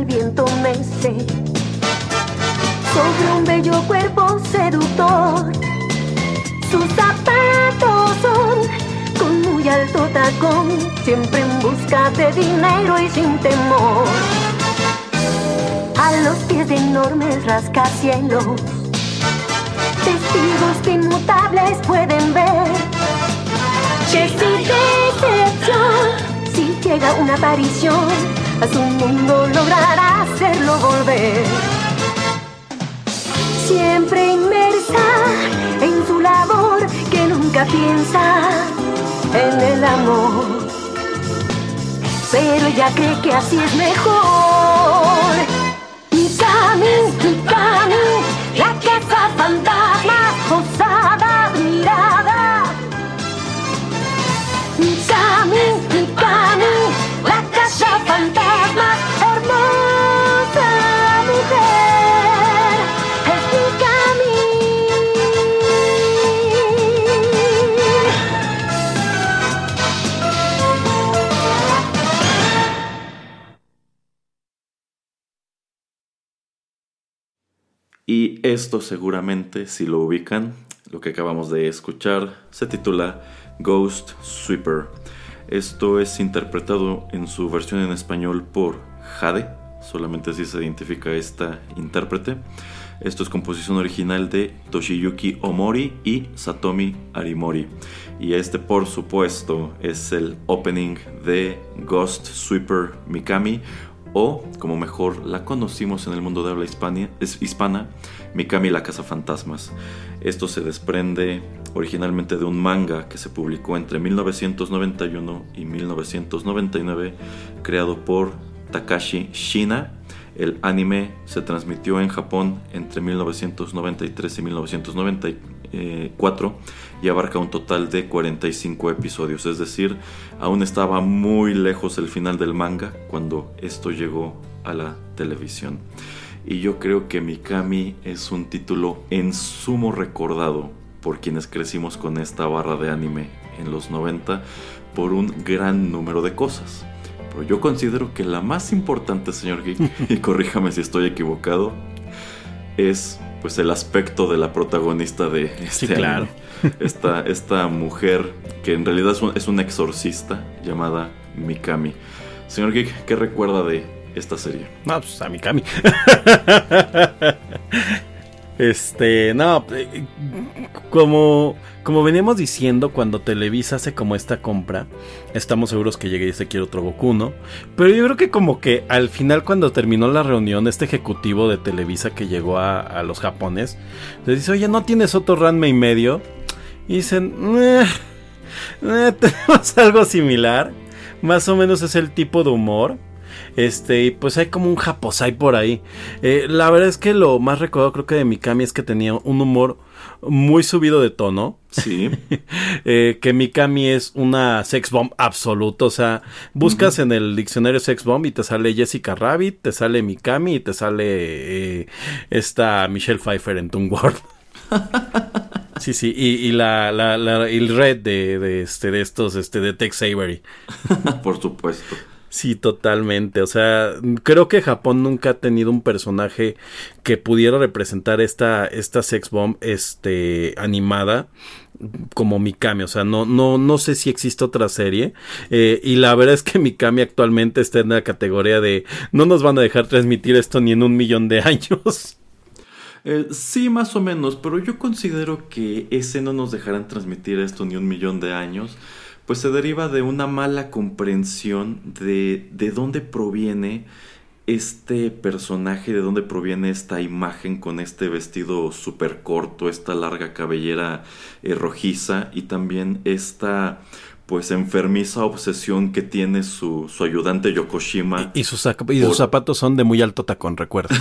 Viento mece sobre un bello cuerpo seductor. Sus zapatos son con muy alto tacón, siempre en busca de dinero y sin temor. A los pies de enormes rascacielos, testigos inmutables pueden ver que llega una aparición, a su mundo logrará hacerlo volver. Siempre inmersa en su labor que nunca piensa en el amor. Pero ella cree que así es mejor. Mikami, Mikami, la fantasma, Y esto seguramente, si lo ubican, lo que acabamos de escuchar, se titula Ghost Sweeper. Esto es interpretado en su versión en español por Jade, solamente así se identifica esta intérprete. Esto es composición original de Toshiyuki Omori y Satomi Arimori. Y este, por supuesto, es el opening de Ghost Sweeper Mikami, o como mejor la conocimos en el mundo de habla hispana, Mikami la Casa Fantasmas. Esto se desprende originalmente de un manga que se publicó entre 1991 y 1999, creado por Takashi Shina. El anime se transmitió en Japón entre 1993 y 1994 y abarca un total de 45 episodios, es decir, aún estaba muy lejos el final del manga cuando esto llegó a la televisión. Y yo creo que Mikami es un título en sumo recordado por quienes crecimos con esta barra de anime en los 90 por un gran número de cosas. Pero yo considero que la más importante, señor Geek, y corríjame si estoy equivocado, es pues el aspecto de la protagonista de este claro. Esta, esta mujer que en realidad es un, es un exorcista llamada Mikami. Señor Geek, ¿qué recuerda de esta serie? No, pues a Mikami. Este, no, eh, como, como veníamos diciendo, cuando Televisa hace como esta compra, estamos seguros que llega y dice quiere otro Goku, ¿no? Pero yo creo que como que al final cuando terminó la reunión, este ejecutivo de Televisa que llegó a, los japones, le dice, oye, ¿no tienes otro Ranma y medio? Y dicen, eh, eh, tenemos algo similar, más o menos es el tipo de humor. Este, y pues hay como un japosai por ahí. Eh, la verdad es que lo más recordado creo que de Mikami es que tenía un humor muy subido de tono. Sí. eh, que Mikami es una sex bomb absoluta. O sea, buscas en el diccionario sex bomb y te sale Jessica Rabbit, te sale Mikami y te sale eh, esta Michelle Pfeiffer en Toon World. Sí, sí, y, la, la, la, el red de, de, este, de estos, este, de Tex Avery. Por supuesto. Sí, totalmente. O sea, creo que Japón nunca ha tenido un personaje que pudiera representar esta, esta sex bomb este, animada como Mikami, o sea, no, no, no sé si existe otra serie. Eh, y la verdad es que Mikami actualmente está en la categoría de no nos van a dejar transmitir esto ni en un millón de años. Eh, sí, más o menos, pero yo considero que ese no nos dejarán transmitir esto ni un millón de años pues se deriva de una mala comprensión de, de dónde proviene este personaje, de dónde proviene esta imagen con este vestido súper corto, esta larga cabellera eh, rojiza y también esta pues enfermiza obsesión que tiene su, su ayudante Yokoshima. Y, sus, y sus zapatos son de muy alto tacón, recuerda.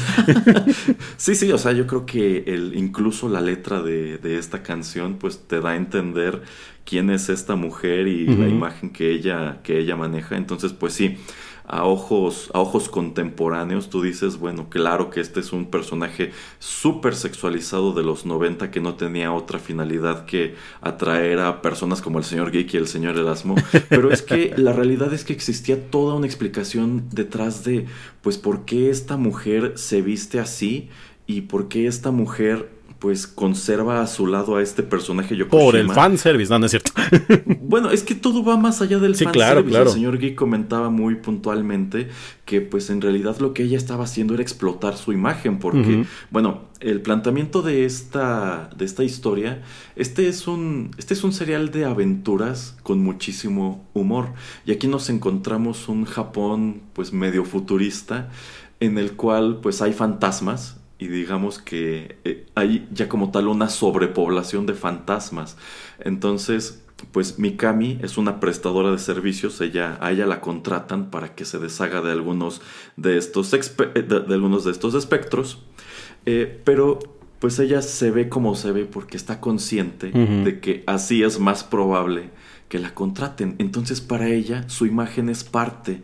sí, sí, o sea, yo creo que el, incluso la letra de, de, esta canción pues te da a entender quién es esta mujer y la imagen que ella, que ella maneja. Entonces, pues sí, a ojos, a ojos contemporáneos, tú dices, bueno, claro que este es un personaje súper sexualizado de los 90 que no tenía otra finalidad que atraer a personas como el señor Geek y el señor Erasmo. Pero es que la realidad es que existía toda una explicación detrás de, pues, por qué esta mujer se viste así y por qué esta mujer pues conserva a su lado a este personaje Yokoshima. Por el fanservice, no, no es cierto. bueno, es que todo va más allá del sí, fanservice. Claro, El señor Geek comentaba muy puntualmente que pues en realidad lo que ella estaba haciendo era explotar su imagen porque, bueno, el planteamiento de esta, de esta historia, este es, un, este es un serial de aventuras con muchísimo humor y aquí nos encontramos un Japón pues medio futurista en el cual pues hay fantasmas y digamos que eh, hay ya como tal una sobrepoblación de fantasmas. Entonces, pues Mikami es una prestadora de servicios, ella, a ella la contratan para que se deshaga de algunos de estos, eh, de, algunos de estos espectros, eh, pero pues ella se ve como se ve porque está consciente de que así es más probable que la contraten. Entonces para ella su imagen es parte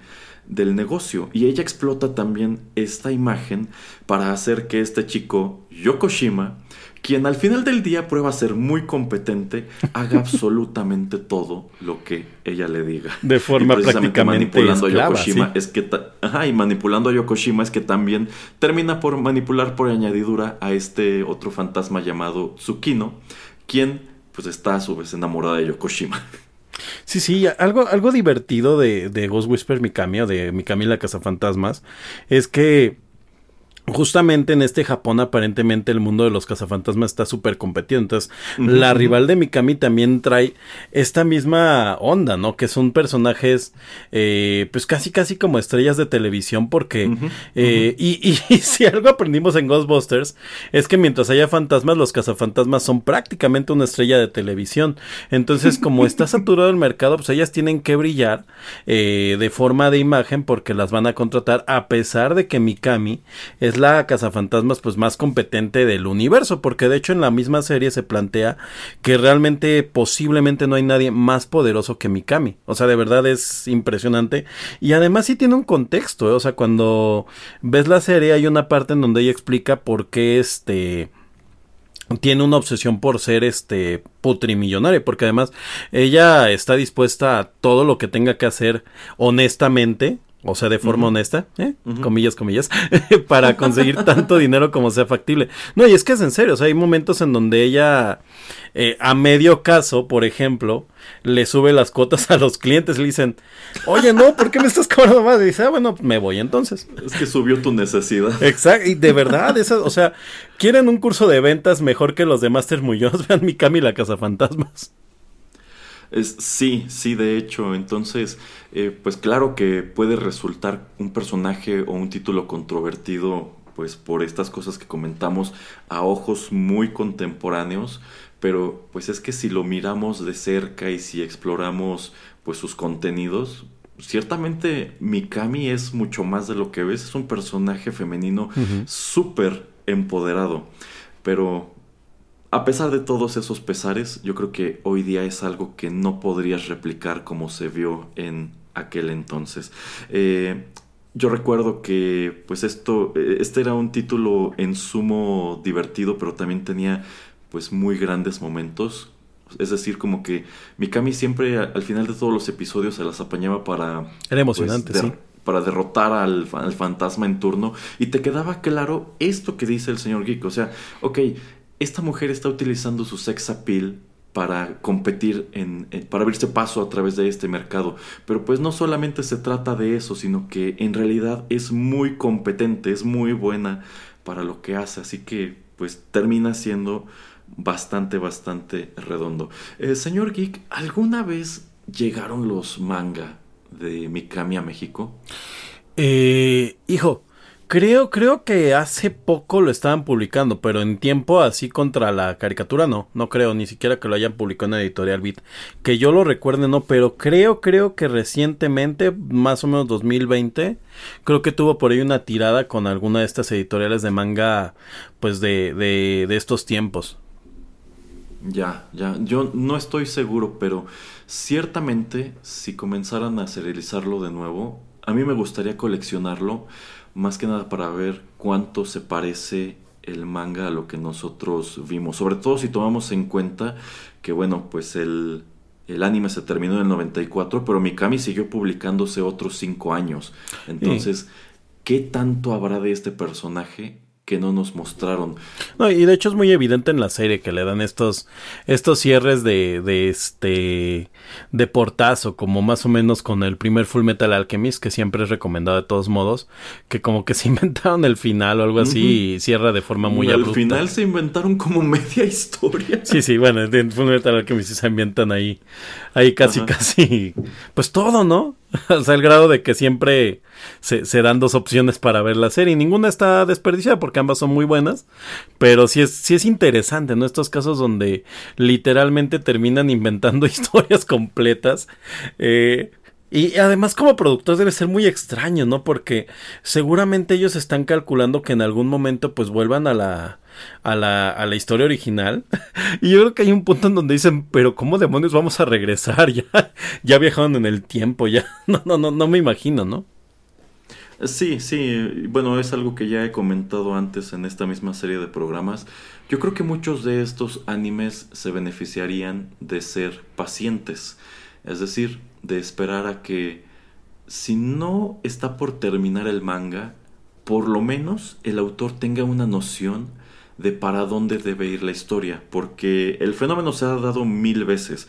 del negocio. Y ella explota también esta imagen para hacer que este chico, Yokoshima, quien al final del día prueba ser muy competente, haga absolutamente todo lo que ella le diga. De forma prácticamente manipulando a Yokoshima es que ajá, y manipulando a Yokoshima es que también termina por manipular por añadidura a este otro fantasma llamado Tsukino, quien pues está a su vez enamorada de Yokoshima. Sí, sí, algo, algo divertido de, de Ghost Whisper Mikami o de Mikami la Cazafantasmas es que justamente en este Japón aparentemente el mundo de los cazafantasmas está súper competido. Entonces, la rival de Mikami también trae esta misma onda, ¿no? Que son personajes, eh, pues casi casi como estrellas de televisión porque... Eh, y, y, si algo aprendimos en Ghostbusters es que mientras haya fantasmas, los cazafantasmas son prácticamente una estrella de televisión. Entonces, como está saturado el mercado, pues ellas tienen que brillar eh, de forma de imagen porque las van a contratar a pesar de que Mikami es la cazafantasmas pues más competente del universo, porque de hecho en la misma serie se plantea que realmente posiblemente no hay nadie más poderoso que Mikami. O sea, de verdad es impresionante y además sí tiene un contexto, ¿eh? o sea, cuando ves la serie hay una parte en donde ella explica por qué este tiene una obsesión por ser este putrimillonaria, porque además ella está dispuesta a todo lo que tenga que hacer honestamente o sea, de forma honesta, ¿eh? comillas, comillas, para conseguir tanto dinero como sea factible. No, y es que es en serio, o sea, hay momentos en donde ella, eh, a medio caso, por ejemplo, le sube las cuotas a los clientes y le dicen, oye, no, ¿por qué me estás cobrando más? Y dice, ah, bueno, me voy entonces. Es que subió tu necesidad. Exacto, y de verdad, esas, o sea, quieren un curso de ventas mejor que los de Master Muñoz, vean mi Cami la Casa Fantasmas. Es, sí, sí, de hecho. Entonces, eh, pues claro que puede resultar un personaje o un título controvertido, pues por estas cosas que comentamos, a ojos muy contemporáneos, pero pues es que si lo miramos de cerca y si exploramos pues sus contenidos, ciertamente Mikami es mucho más de lo que ves, es un personaje femenino súper empoderado, pero a pesar de todos esos pesares, yo creo que hoy día es algo que no podrías replicar como se vio en aquel entonces. Eh, yo recuerdo que pues esto, eh, este era un título en sumo divertido, pero también tenía pues muy grandes momentos. Es decir, como que Mikami siempre al final de todos los episodios se las apañaba para... Era pues, emocionante, sí para derrotar al, al, fantasma en turno y te quedaba claro esto que dice el señor Geek. O sea, ok, esta mujer está utilizando su sex appeal para competir en, para abrirse paso a través de este mercado. Pero pues no solamente se trata de eso, sino que en realidad es muy competente, es muy buena para lo que hace, así que pues termina siendo bastante, bastante redondo. Eh, señor Geek, ¿alguna vez llegaron los manga de Mikami a México? Eh, hijo, Creo, creo que hace poco lo estaban publicando, pero en tiempo así contra la caricatura no, no creo, ni siquiera que lo hayan publicado en Editorial Beat. Que yo lo recuerde no, pero creo, creo que recientemente, más o menos 2020, creo que tuvo por ahí una tirada con alguna de estas editoriales de manga, pues de, de, de estos tiempos. Ya, ya, yo no estoy seguro, pero ciertamente si comenzaran a serializarlo de nuevo, a mí me gustaría coleccionarlo más que nada para ver cuánto se parece el manga a lo que nosotros vimos. Sobre todo si tomamos en cuenta que, bueno, pues el, el anime se terminó en el 94, pero Mikami siguió publicándose otros 5 años. Entonces, ¿qué tanto habrá de este personaje que no nos mostraron. No, y de hecho es muy evidente en la serie que le dan estos, estos cierres de, de este, de portazo, como más o menos con el primer Full Metal Alchemist, que siempre es recomendado de todos modos, que como que se inventaron el final o algo así y cierra de forma muy abrupta. Al final se inventaron como media historia. Sí, sí, bueno, en Full Metal Alchemist se inventan ahí, ahí casi, casi, pues todo, ¿no? o el grado de que siempre se, dan dos opciones para ver la serie. Ninguna está desperdiciada porque ambas son muy buenas. Pero sí es, sí es interesante, ¿no? Estos casos donde literalmente terminan inventando historias completas. Eh, y además como productor debe ser muy extraño, ¿no? Porque seguramente ellos están calculando que en algún momento pues vuelvan a la a la, a la historia original. y yo creo que hay un punto en donde dicen, pero ¿cómo demonios vamos a regresar? Ya, ya viajaron en el tiempo, ya. No, no, no, no me imagino, ¿no? Sí, sí, bueno, es algo que ya he comentado antes en esta misma serie de programas. Yo creo que muchos de estos animes se beneficiarían de ser pacientes, es decir, de esperar a que si no está por terminar el manga, por lo menos el autor tenga una noción de para dónde debe ir la historia, porque el fenómeno se ha dado mil veces.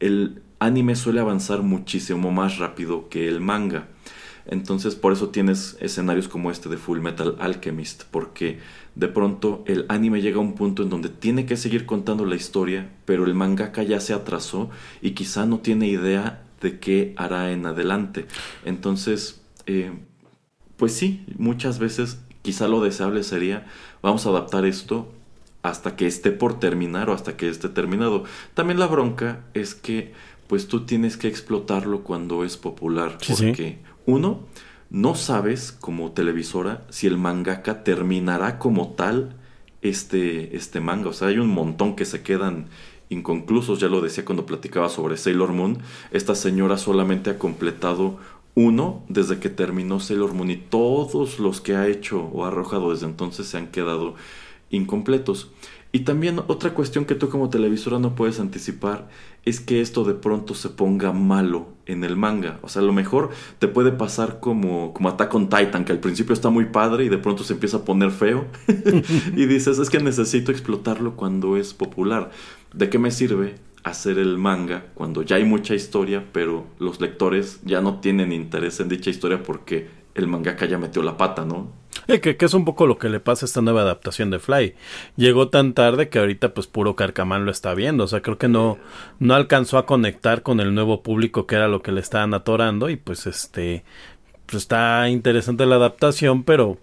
El anime suele avanzar muchísimo más rápido que el manga. Entonces por eso tienes escenarios como este de Full Metal Alchemist, porque de pronto el anime llega a un punto en donde tiene que seguir contando la historia, pero el mangaka ya se atrasó y quizá no tiene idea de qué hará en adelante. Entonces, eh, pues sí, muchas veces quizá lo deseable sería, vamos a adaptar esto hasta que esté por terminar o hasta que esté terminado. También la bronca es que pues tú tienes que explotarlo cuando es popular, porque uno, no sabes como televisora si el mangaka terminará como tal este, este manga. O sea, hay un montón que se quedan inconclusos. Ya lo decía cuando platicaba sobre Sailor Moon. Esta señora solamente ha completado uno desde que terminó Sailor Moon y todos los que ha hecho o ha arrojado desde entonces se han quedado incompletos. Y también otra cuestión que tú como televisora no puedes anticipar es que esto de pronto se ponga malo en el manga. O sea, a lo mejor te puede pasar como, como Attack on Titan, que al principio está muy padre y de pronto se empieza a poner feo. y dices, es que necesito explotarlo cuando es popular. ¿De qué me sirve hacer el manga cuando ya hay mucha historia, pero los lectores ya no tienen interés en dicha historia porque el mangaka ya metió la pata, ¿no? Eh, que, es un poco lo que le pasa a esta nueva adaptación de Fly. Llegó tan tarde que ahorita pues puro Carcamán lo está viendo. O sea, creo que no, no alcanzó a conectar con el nuevo público que era lo que le estaban atorando. Y pues este pues está interesante la adaptación, pero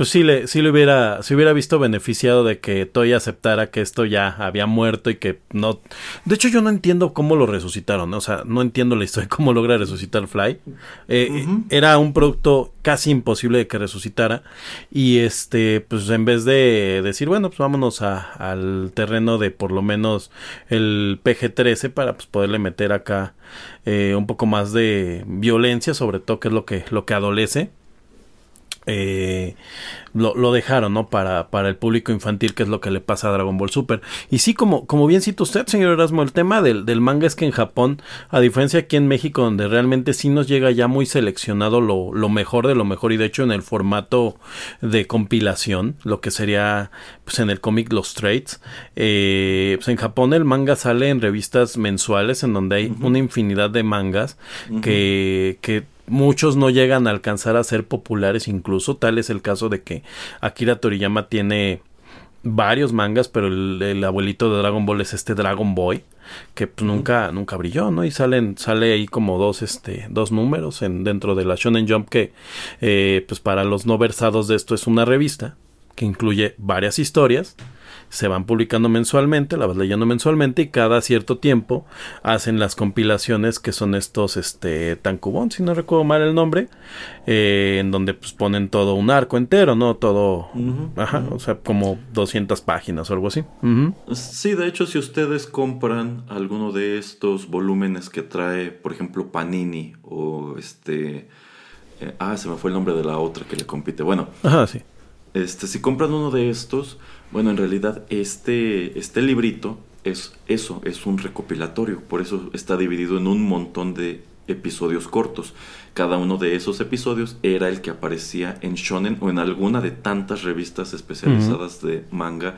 pues sí le, sí le hubiera, si hubiera visto beneficiado de que Toy aceptara que esto ya había muerto y que no. De hecho, yo no entiendo cómo lo resucitaron, o sea, no entiendo la historia de cómo logra resucitar Fly. Eh, era un producto casi imposible de que resucitara. Y este, pues en vez de decir, bueno, pues vámonos al terreno de por lo menos el PG-13 para pues, poderle meter acá eh, un poco más de violencia, sobre todo que es lo que, lo que adolece eh, lo, dejaron, ¿no? Para, para el público infantil, que es lo que le pasa a Dragon Ball Super. Y sí, como, como bien cita usted, señor Erasmo, el tema del, del, manga es que en Japón, a diferencia aquí en México, donde realmente sí nos llega ya muy seleccionado lo, lo mejor de lo mejor, y de hecho en el formato de compilación, lo que sería pues en el cómic Los Trades, eh, pues en Japón el manga sale en revistas mensuales en donde hay una infinidad de mangas que, que muchos no llegan a alcanzar a ser populares incluso, tal es el caso de que Akira Toriyama tiene varios mangas, pero el, abuelito de Dragon Ball es este Dragon Boy, que pues, nunca, nunca brilló, ¿no? Y salen, sale ahí como dos, este, dos números en, dentro de la Shonen Jump que, eh, pues para los no versados de esto es una revista que incluye varias historias se van publicando mensualmente, la vas leyendo mensualmente y cada cierto tiempo hacen las compilaciones que son estos este tankubon, si no recuerdo mal el nombre, eh, en donde pues ponen todo un arco entero, ¿no? Todo, ajá, o sea, como 200 páginas o algo así. Sí, de hecho, si ustedes compran alguno de estos volúmenes que trae, por ejemplo, Panini o este... Eh, ah, se me fue el nombre de la otra que le compite. Bueno, Ajá, sí. Este, si compran uno de estos, bueno, en realidad este, este librito es eso, es un recopilatorio, por eso está dividido en un montón de episodios cortos. Cada uno de esos episodios era el que aparecía en Shonen o en alguna de tantas revistas especializadas de manga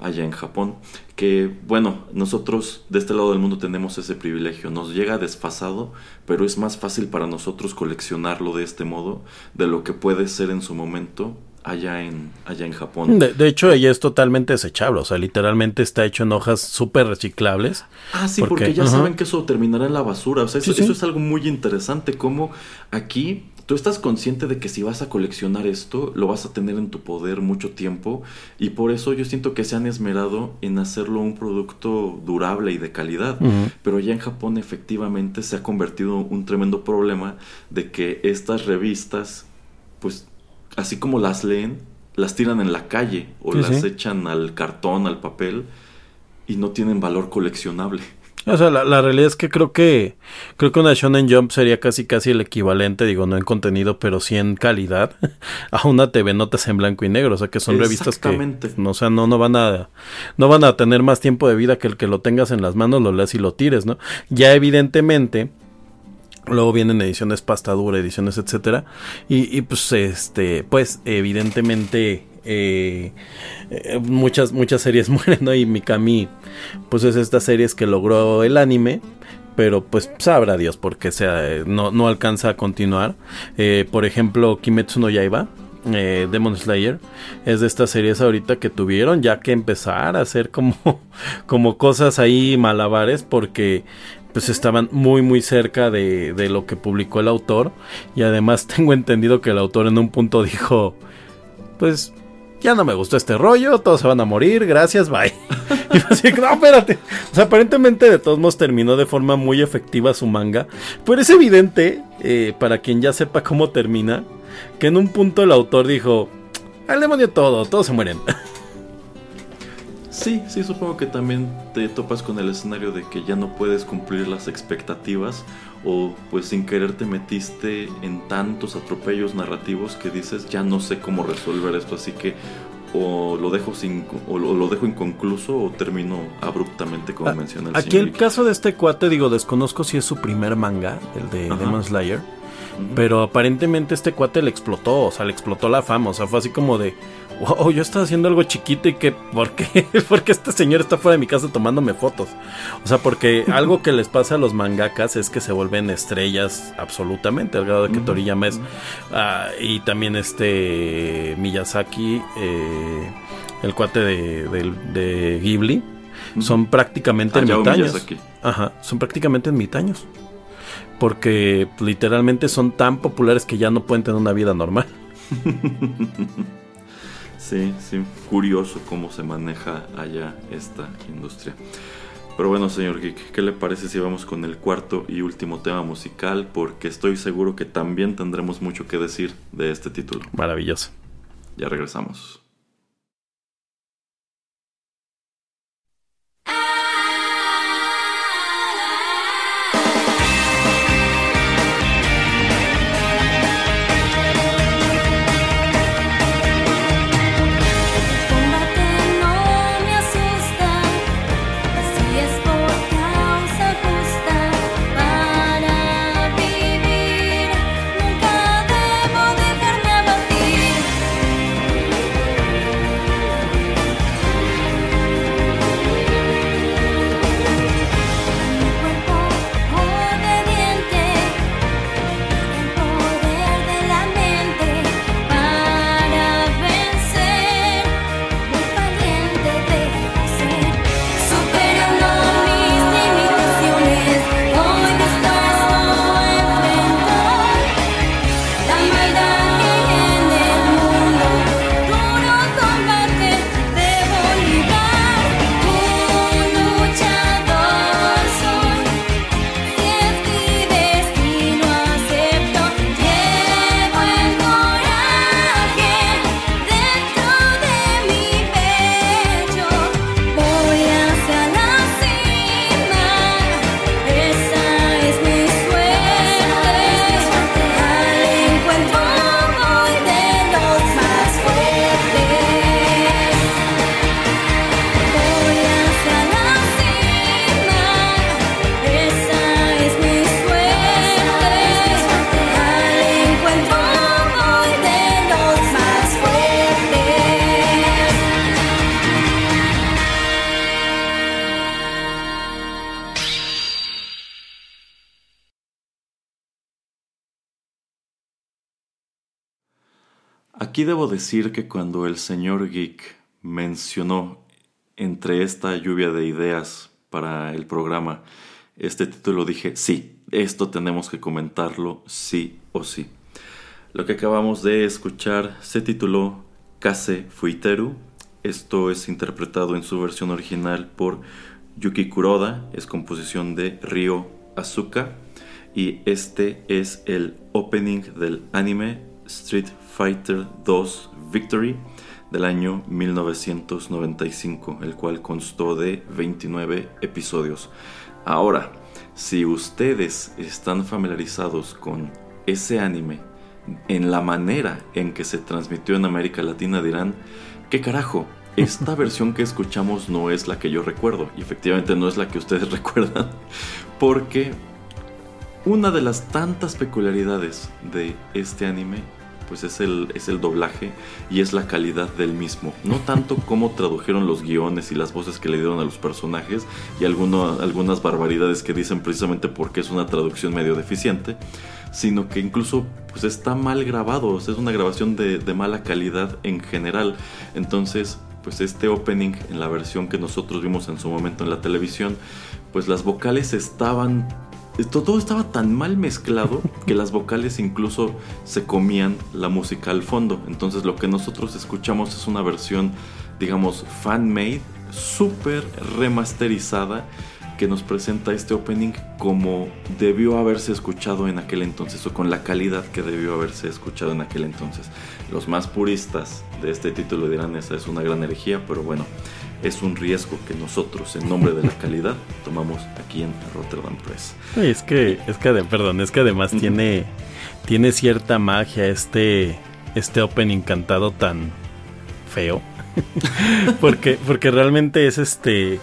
allá en Japón. Que bueno, nosotros de este lado del mundo tenemos ese privilegio. Nos llega desfasado, pero es más fácil para nosotros coleccionarlo de este modo de lo que puede ser en su momento allá en, allá en Japón. De, hecho, ella es totalmente desechable, o sea, literalmente está hecho en hojas súper reciclables. Ah, sí, porque, ya saben que eso terminará en la basura, o sea, eso, eso es algo muy interesante, como aquí tú estás consciente de que si vas a coleccionar esto, lo vas a tener en tu poder mucho tiempo y por eso yo siento que se han esmerado en hacerlo un producto durable y de calidad. Pero ya en Japón efectivamente se ha convertido un tremendo problema de que estas revistas pues así como las leen, las tiran en la calle o las echan al cartón, al papel y no tienen valor coleccionable. O sea, la, realidad es que creo que creo que una Shonen Jump sería casi casi el equivalente, digo, no en contenido, pero sí en calidad a una TV Notas en blanco y negro, o sea, que son revistas que no, o sea, no no van a no van a tener más tiempo de vida que el que lo tengas en las manos, lo leas y lo tires, ¿no? Ya evidentemente Luego vienen ediciones pasta dura, ediciones etcétera. Y, pues este, pues evidentemente eh, muchas, muchas series mueren, ¿no? Y Mikami, pues es estas series que logró el anime, pero pues sabrá Dios porque sea, eh, no, no alcanza a continuar. Eh, por ejemplo, Kimetsu no Yaiba, Demon Slayer, es de estas series ahorita que tuvieron ya que empezar a hacer como, como cosas ahí malabares porque pues estaban muy muy cerca de, de lo que publicó el autor y además tengo entendido que el autor en un punto dijo pues ya no me gustó este rollo, todos se van a morir, gracias, bye. y así, no, espérate. O aparentemente de todos modos terminó de forma muy efectiva su manga. Pero es evidente, eh, para quien ya sepa cómo termina, que en un punto el autor dijo, al demonio todo, todos se mueren. Sí, sí, supongo que también te topas con el escenario de que ya no puedes cumplir las expectativas o pues sin querer te metiste en tantos atropellos narrativos que dices ya no sé cómo resolver esto, así que o lo dejo sin o lo, dejo inconcluso o termino abruptamente como ah, menciona el Aquí el caso de este cuate digo desconozco si es su primer manga, el de Demon Slayer. Pero aparentemente este cuate le explotó, o sea, le explotó la fama, o sea, fue así como de, wow, yo estaba haciendo algo chiquito y que, ¿por qué? porque este señor está fuera de mi casa tomándome fotos. O sea, porque algo que les pasa a los mangakas es que se vuelven estrellas absolutamente, al grado de que Toriyama es, ah, y también este Miyazaki, eh, el cuate de, Ghibli, son prácticamente ermitaños. Ajá, son prácticamente ermitaños. Porque literalmente son tan populares que ya no pueden tener una vida normal. Sí, sí, curioso cómo se maneja allá esta industria. Pero bueno, señor Geek, ¿qué le parece si vamos con el cuarto y último tema musical? Porque estoy seguro que también tendremos mucho que decir de este título. Maravilloso. Ya regresamos. Aquí debo decir que cuando el señor Geek mencionó entre esta lluvia de ideas para el programa este título, dije, sí, esto tenemos que comentarlo sí o sí. Lo que acabamos de escuchar se tituló Kase Fuiteru. Esto es interpretado en su versión original por Yuki Kuroda, es composición de Ryo Asuka y este es el opening del anime Street Fighter 2 Victory del año 1995, el cual constó de 29 episodios. Ahora, si ustedes están familiarizados con ese anime, en la manera en que se transmitió en América Latina dirán, ¿qué carajo? Esta versión que escuchamos no es la que yo recuerdo, y efectivamente no es la que ustedes recuerdan, porque una de las tantas peculiaridades de este anime pues es el, es el doblaje y es la calidad del mismo. No tanto como tradujeron los guiones y las voces que le dieron a los personajes y algunas barbaridades que dicen precisamente porque es una traducción medio deficiente, sino que incluso pues está mal grabado, es una grabación de, de mala calidad en general. Entonces, pues este opening en la versión que nosotros vimos en su momento en la televisión, pues las vocales estaban todo estaba tan mal mezclado que las vocales incluso se comían la música al fondo. Entonces lo que nosotros escuchamos es una versión, digamos, fan-made, súper remasterizada que nos presenta este opening como debió haberse escuchado en aquel entonces o con la calidad que debió haberse escuchado en aquel entonces. Los más puristas de este título dirán esa es una gran herejía, pero bueno, es un riesgo que nosotros, en nombre de la calidad, tomamos aquí en Rotterdam Press. es que, es que, perdón, es que además tiene, tiene cierta magia este, este opening cantado tan feo. porque, porque realmente es este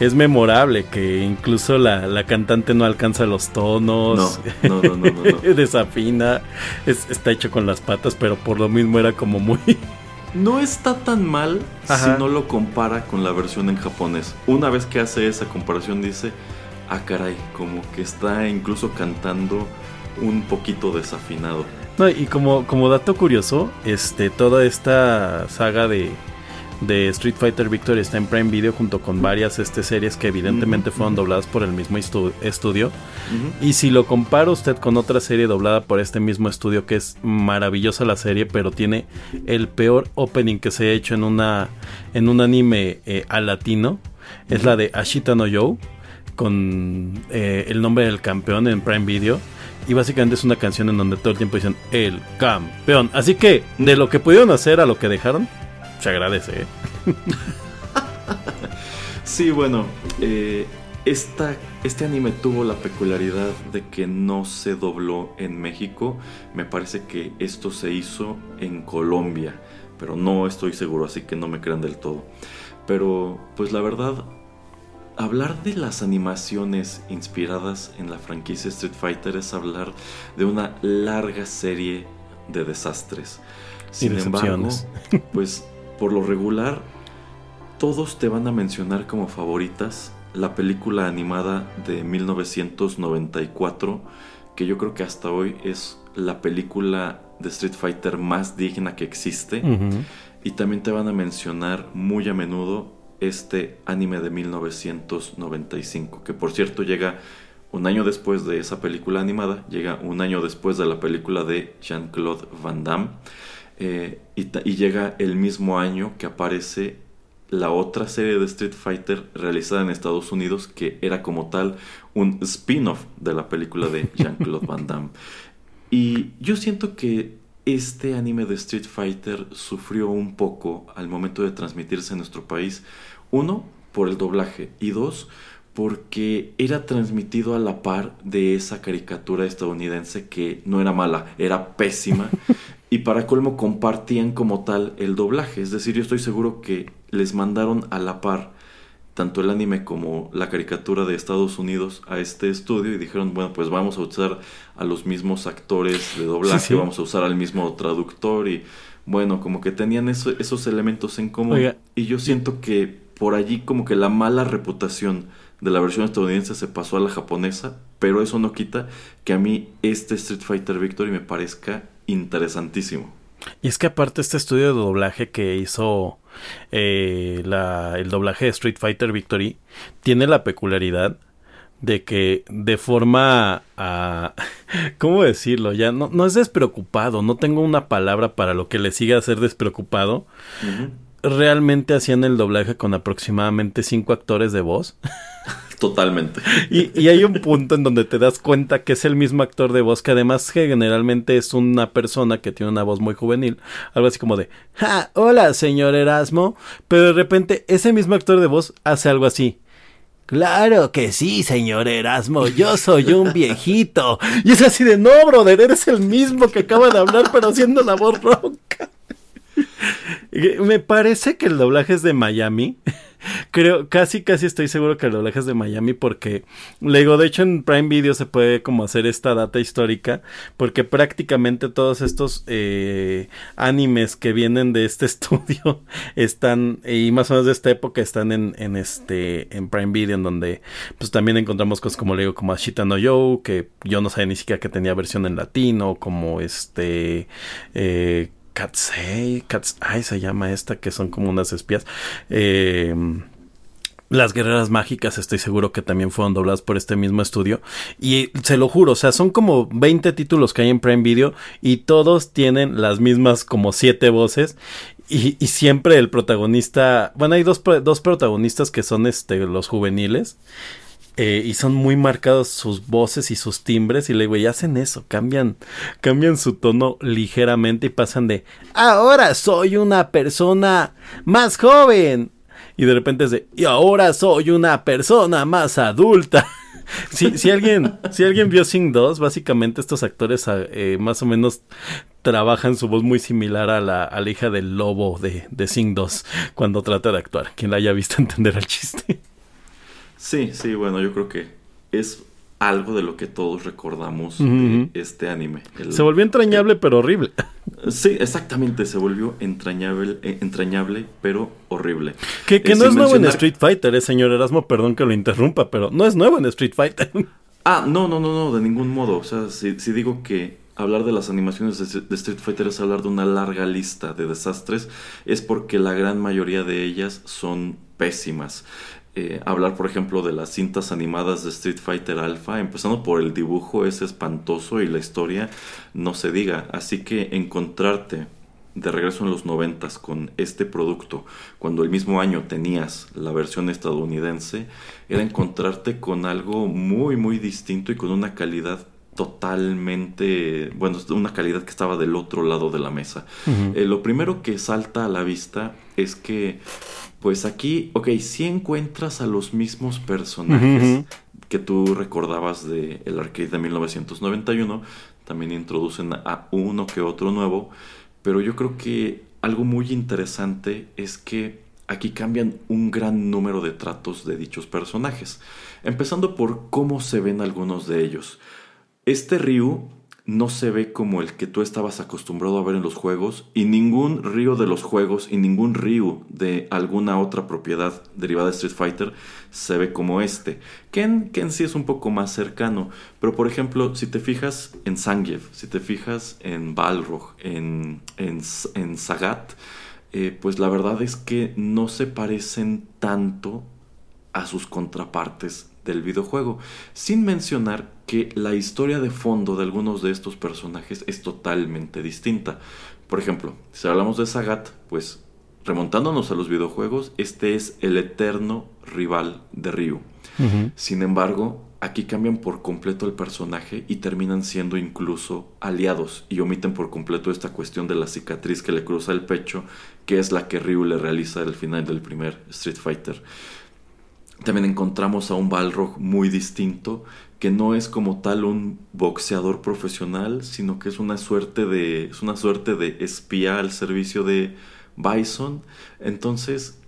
es memorable que incluso la, cantante no alcanza los tonos, no, no, no, desafina, está hecho con las patas, pero por lo mismo era como muy, no está tan mal si no lo compara con la versión en japonés. Una vez que hace esa comparación dice, ah caray, como que está incluso cantando un poquito desafinado. No, y como, como dato curioso, este, toda esta saga de, de Street Fighter Victory está en Prime Video junto con varias este, series que evidentemente fueron dobladas por el mismo estudio. Y si lo compara usted con otra serie doblada por este mismo estudio, que es maravillosa la serie, pero tiene el peor opening que se ha hecho en, una, en un anime eh, al latino, es la de Ashita no Yo, con eh, el nombre del campeón en Prime Video. Y básicamente es una canción en donde todo el tiempo dicen el campeón. Así que de lo que pudieron hacer a lo que dejaron, se agradece. ¿eh? sí, bueno, eh, este anime tuvo la peculiaridad de que no se dobló en México. Me parece que esto se hizo en Colombia, pero no estoy seguro, así que no me crean del todo. Pero, pues la verdad, hablar de las animaciones inspiradas en la franquicia Street Fighter es hablar de una larga serie de desastres. Sin embargo, pues por lo regular, todos te van a mencionar como favoritas la película animada de 1994, que yo creo que hasta hoy es la película de Street Fighter más digna que existe. Y también te van a mencionar muy a menudo este anime de 1995, que por cierto llega un año después de esa película animada, llega un año después de la película de Jean-Claude Van Damme. Eh, y, llega el mismo año que aparece la otra serie de Street Fighter realizada en Estados Unidos que era como tal un spin-off de la película de Jean-Claude Van Damme. Y yo siento que este anime de Street Fighter sufrió un poco al momento de transmitirse en nuestro país. Uno, por el doblaje y dos, porque era transmitido a la par de esa caricatura estadounidense que no era mala, era pésima y para colmo compartían como tal el doblaje. Es decir, yo estoy seguro que les mandaron a la par tanto el anime como la caricatura de Estados Unidos a este estudio y dijeron, bueno, pues vamos a usar a los mismos actores de doblaje, vamos a usar al mismo traductor y bueno, como que tenían esos elementos en común. Y yo siento que por allí como que la mala reputación de la versión estadounidense se pasó a la japonesa, pero eso no quita que a mí este Street Fighter Victory me parezca interesantísimo. Y es que aparte este estudio de doblaje que hizo eh, el doblaje de Street Fighter Victory tiene la peculiaridad de que de forma a... ¿Cómo decirlo? Ya no, no es despreocupado, no tengo una palabra para lo que le siga a ser despreocupado. Realmente hacían el doblaje con aproximadamente cinco actores de voz. Totalmente. Y, hay un punto en donde te das cuenta que es el mismo actor de voz, que además generalmente es una persona que tiene una voz muy juvenil, algo así como de, ¡Ja! Hola, señor Erasmo. Pero de repente ese mismo actor de voz hace algo así. Claro que sí, señor Erasmo, yo soy un viejito. Y es así de, no, brother, eres el mismo que acaba de hablar, pero haciendo la voz ronca. Me parece que el doblaje es de Miami. creo, casi, casi estoy seguro que el doblaje es de Miami porque, le digo, de hecho en Prime Video se puede como hacer esta data histórica porque prácticamente todos estos eh, animes que vienen de este estudio están, y más o menos de esta época están en, en este, en Prime Video en donde pues también encontramos cosas como le digo, como Ashita no Yo, que yo no sabía ni siquiera que tenía versión en latino, como este, eh, Katsei, Katsei se llama esta, que son como unas espías. Eh, las guerreras mágicas estoy seguro que también fueron dobladas por este mismo estudio. Y se lo juro, o sea, son como 20 títulos que hay en Prime Video y todos tienen las mismas como 7 voces. Y, y, siempre el protagonista, bueno, hay dos, dos protagonistas que son este, los juveniles. Eh, y son muy marcados sus voces y sus timbres. Y le digo, y hacen eso, cambian, cambian su tono ligeramente y pasan de ahora soy una persona más joven. Y de repente es de y ahora soy una persona más adulta. si, si, alguien, si alguien vio Sing 2, básicamente estos actores eh, más o menos trabajan su voz muy similar a la, a hija del lobo de, de Sing 2 cuando trata de actuar. Quien la haya visto entender el chiste. Sí, sí, bueno, yo creo que es algo de lo que todos recordamos de este anime. se volvió entrañable pero horrible. Sí, exactamente, se volvió entrañable, eh, entrañable pero horrible. Que, que eh, no es nuevo en Street Fighter, eh, señor Erasmo, perdón que lo interrumpa, pero no es nuevo en Street Fighter. Ah, no, no, no, no, de ningún modo. O sea, si, si digo que hablar de las animaciones de, de, Street Fighter es hablar de una larga lista de desastres, es porque la gran mayoría de ellas son pésimas. Eh, hablar, por ejemplo, de las cintas animadas de Street Fighter Alpha, empezando por el dibujo es espantoso y la historia no se diga. Así que encontrarte de regreso en los noventas con este producto, cuando el mismo año tenías la versión estadounidense, era encontrarte con algo muy, muy distinto y con una calidad totalmente, bueno, una calidad que estaba del otro lado de la mesa. Eh, lo primero que salta a la vista es que pues aquí, ok, sí encuentras a los mismos personajes que tú recordabas de el arcade de 1991. También introducen a uno que otro nuevo. Pero yo creo que algo muy interesante es que aquí cambian un gran número de tratos de dichos personajes. Empezando por cómo se ven algunos de ellos. Este Ryu no se ve como el que tú estabas acostumbrado a ver en los juegos y ningún río de los juegos y ningún río de alguna otra propiedad derivada de Street Fighter se ve como este. Ken, Ken sí es un poco más cercano, pero por ejemplo, si te fijas en Zangief, si te fijas en Balrog, en, en, Sagat, eh, pues la verdad es que no se parecen tanto a sus contrapartes del videojuego, sin mencionar que la historia de fondo de algunos de estos personajes es totalmente distinta. Por ejemplo, si hablamos de Sagat, pues remontándonos a los videojuegos, este es el eterno rival de Ryu. Sin embargo, aquí cambian por completo el personaje y terminan siendo incluso aliados y omiten por completo esta cuestión de la cicatriz que le cruza el pecho, que es la que Ryu le realiza al final del primer Street Fighter. También encontramos a un Balrog muy distinto, que no es como tal un boxeador profesional, sino que es una suerte de, es una suerte de espía al servicio de Bison. Entonces,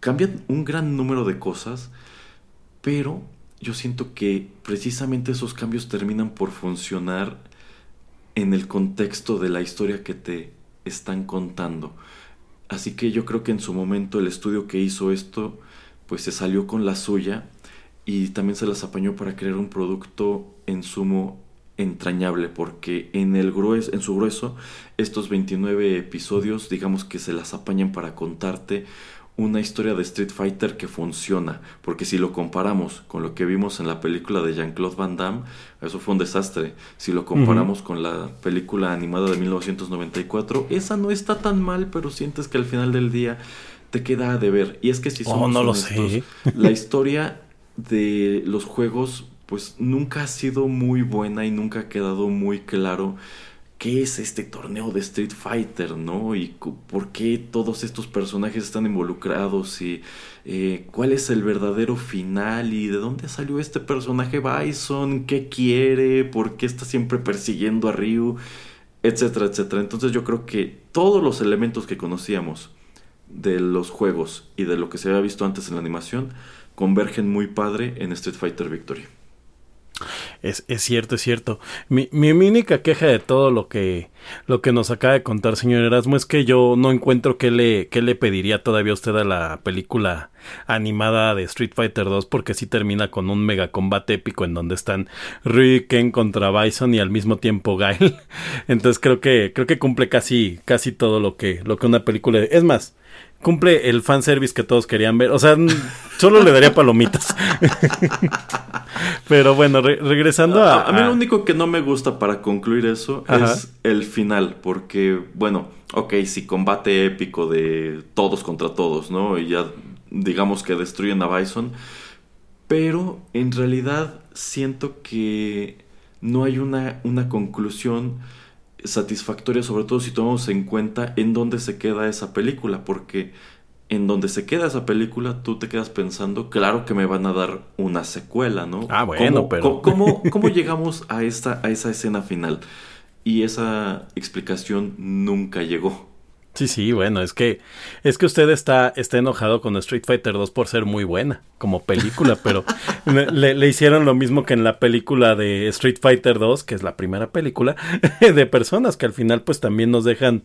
cambian un gran número de cosas, pero yo siento que precisamente esos cambios terminan por funcionar en el contexto de la historia que te están contando. Así que yo creo que en su momento el estudio que hizo esto pues se salió con la suya y también se las apañó para crear un producto en sumo entrañable porque en el grueso, en su grueso estos 29 episodios digamos que se las apañan para contarte una historia de Street Fighter que funciona, porque si lo comparamos con lo que vimos en la película de Jean-Claude Van Damme, eso fue un desastre. Si lo comparamos con la película animada de 1994, esa no está tan mal, pero sientes que al final del día te queda de ver. Y es que si oh, somos no lo sé. la historia de los juegos pues nunca ha sido muy buena y nunca ha quedado muy claro qué es este torneo de Street Fighter, ¿no? Y por qué todos estos personajes están involucrados y eh, cuál es el verdadero final y de dónde salió este personaje Bison, qué quiere, por qué está siempre persiguiendo a Ryu, etcétera, etcétera. Entonces yo creo que todos los elementos que conocíamos de los juegos y de lo que se había visto antes en la animación convergen muy padre en Street Fighter Victory. Es, es, cierto, es cierto. Mi, mi, única queja de todo lo que, lo que nos acaba de contar, señor Erasmo, es que yo no encuentro qué le, qué le pediría todavía usted a la película animada de Street Fighter 2, porque sí termina con un mega combate épico en donde están Ryu Ken contra Bison y al mismo tiempo Gail. Entonces creo que, creo que cumple casi, casi todo lo que, lo que una película. Es más, cumple el fanservice que todos querían ver. O sea, solo le daría palomitas. Pero bueno, regresando a, a... mí lo único que no me gusta para concluir eso es el final. Porque, bueno, ok, si combate épico de todos contra todos, ¿no? Y ya digamos que destruyen a Bison. Pero en realidad siento que no hay una, una conclusión satisfactoria, sobre todo si tomamos en cuenta en dónde se queda esa película, porque en donde se queda esa película, tú te quedas pensando, claro que me van a dar una secuela, ¿no? Ah, bueno, pero... ¿cómo, cómo, llegamos a, esta, a esa escena final? Y esa explicación nunca llegó. Sí, sí, bueno, es que es que usted está, está enojado con Street Fighter 2 por ser muy buena como película, pero le, le, hicieron lo mismo que en la película de Street Fighter 2, que es la primera película, de personas que al final pues también nos dejan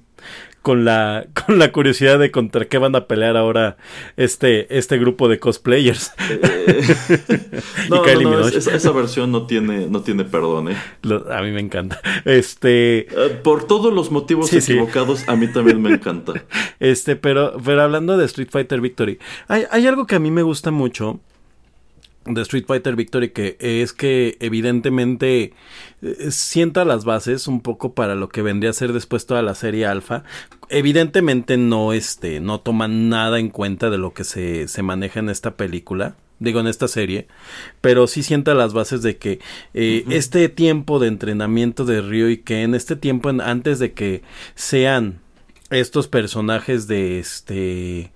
con la, con la curiosidad de contra qué van a pelear ahora este, este grupo de cosplayers. no, no, esa, versión no tiene, no tiene perdón, ¿eh? a mí me encanta. Este. Eh, por todos los motivos equivocados, a mí también me encanta. Este, pero, pero hablando de Street Fighter Victory, hay, hay algo que a mí me gusta mucho de Street Fighter Victory que es que evidentemente eh, sienta las bases un poco para lo que vendría a ser después toda la serie alfa evidentemente no este no toman nada en cuenta de lo que se, se maneja en esta película digo en esta serie pero sí sienta las bases de que eh, este tiempo de entrenamiento de Ryo y Ken este tiempo en, antes de que sean estos personajes de este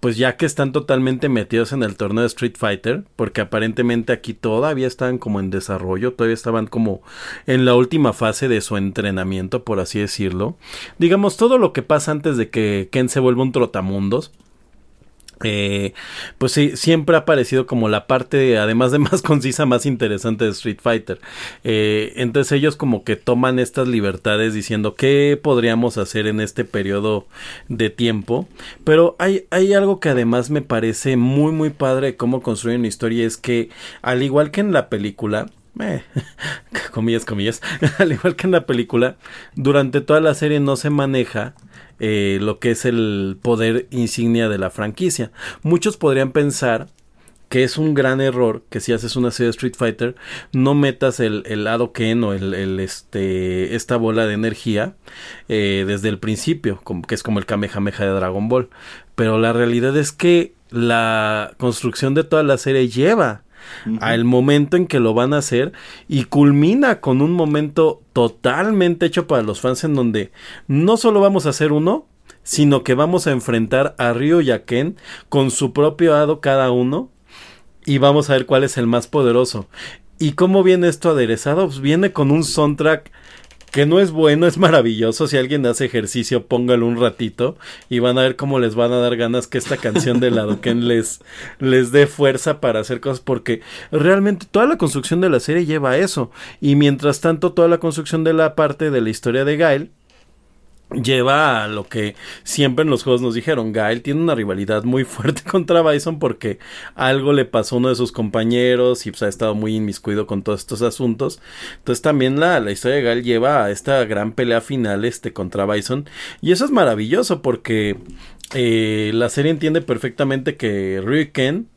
pues ya que están totalmente metidos en el torneo de Street Fighter, porque aparentemente aquí todavía estaban como en desarrollo, todavía estaban como en la última fase de su entrenamiento, por así decirlo. Digamos, todo lo que pasa antes de que Ken se vuelva un trotamundos, eh, pues sí, siempre ha parecido como la parte, además de más concisa, más interesante de Street Fighter. Eh, entonces ellos como que toman estas libertades diciendo qué podríamos hacer en este periodo de tiempo. Pero hay, algo que además me parece muy muy padre cómo construyen una historia, es que al igual que en la película, eh, comillas, comillas, al igual que en la película, durante toda la serie no se maneja eh, lo que es el poder insignia de la franquicia. Muchos podrían pensar que es un gran error que si haces una serie de Street Fighter no metas el, el Ken o el, este esta bola de energía eh, desde el principio que es como el Kamehameha de Dragon Ball pero la realidad es que la construcción de toda la serie lleva al momento en que lo van a hacer y culmina con un momento totalmente hecho para los fans en donde no solo vamos a hacer uno, sino que vamos a enfrentar a Ryo y a Ken con su propio hado cada uno y vamos a ver cuál es el más poderoso. ¿Y cómo viene esto aderezado? Pues viene con un soundtrack que no es bueno, es maravilloso. Si alguien hace ejercicio, póngalo un ratito y van a ver cómo les van a dar ganas que esta canción de Ladoken les, les dé fuerza para hacer cosas, porque realmente toda la construcción de la serie lleva a eso. Y mientras tanto, toda la construcción de la parte de la historia de Gael lleva a lo que siempre en los juegos nos dijeron. Gael tiene una rivalidad muy fuerte contra Bison porque algo le pasó a uno de sus compañeros y pues, ha estado muy inmiscuido con todos estos asuntos. Entonces también la, la historia de Gael lleva a esta gran pelea final este, contra Bison. Y eso es maravilloso porque eh, la serie entiende perfectamente que Ryu Ken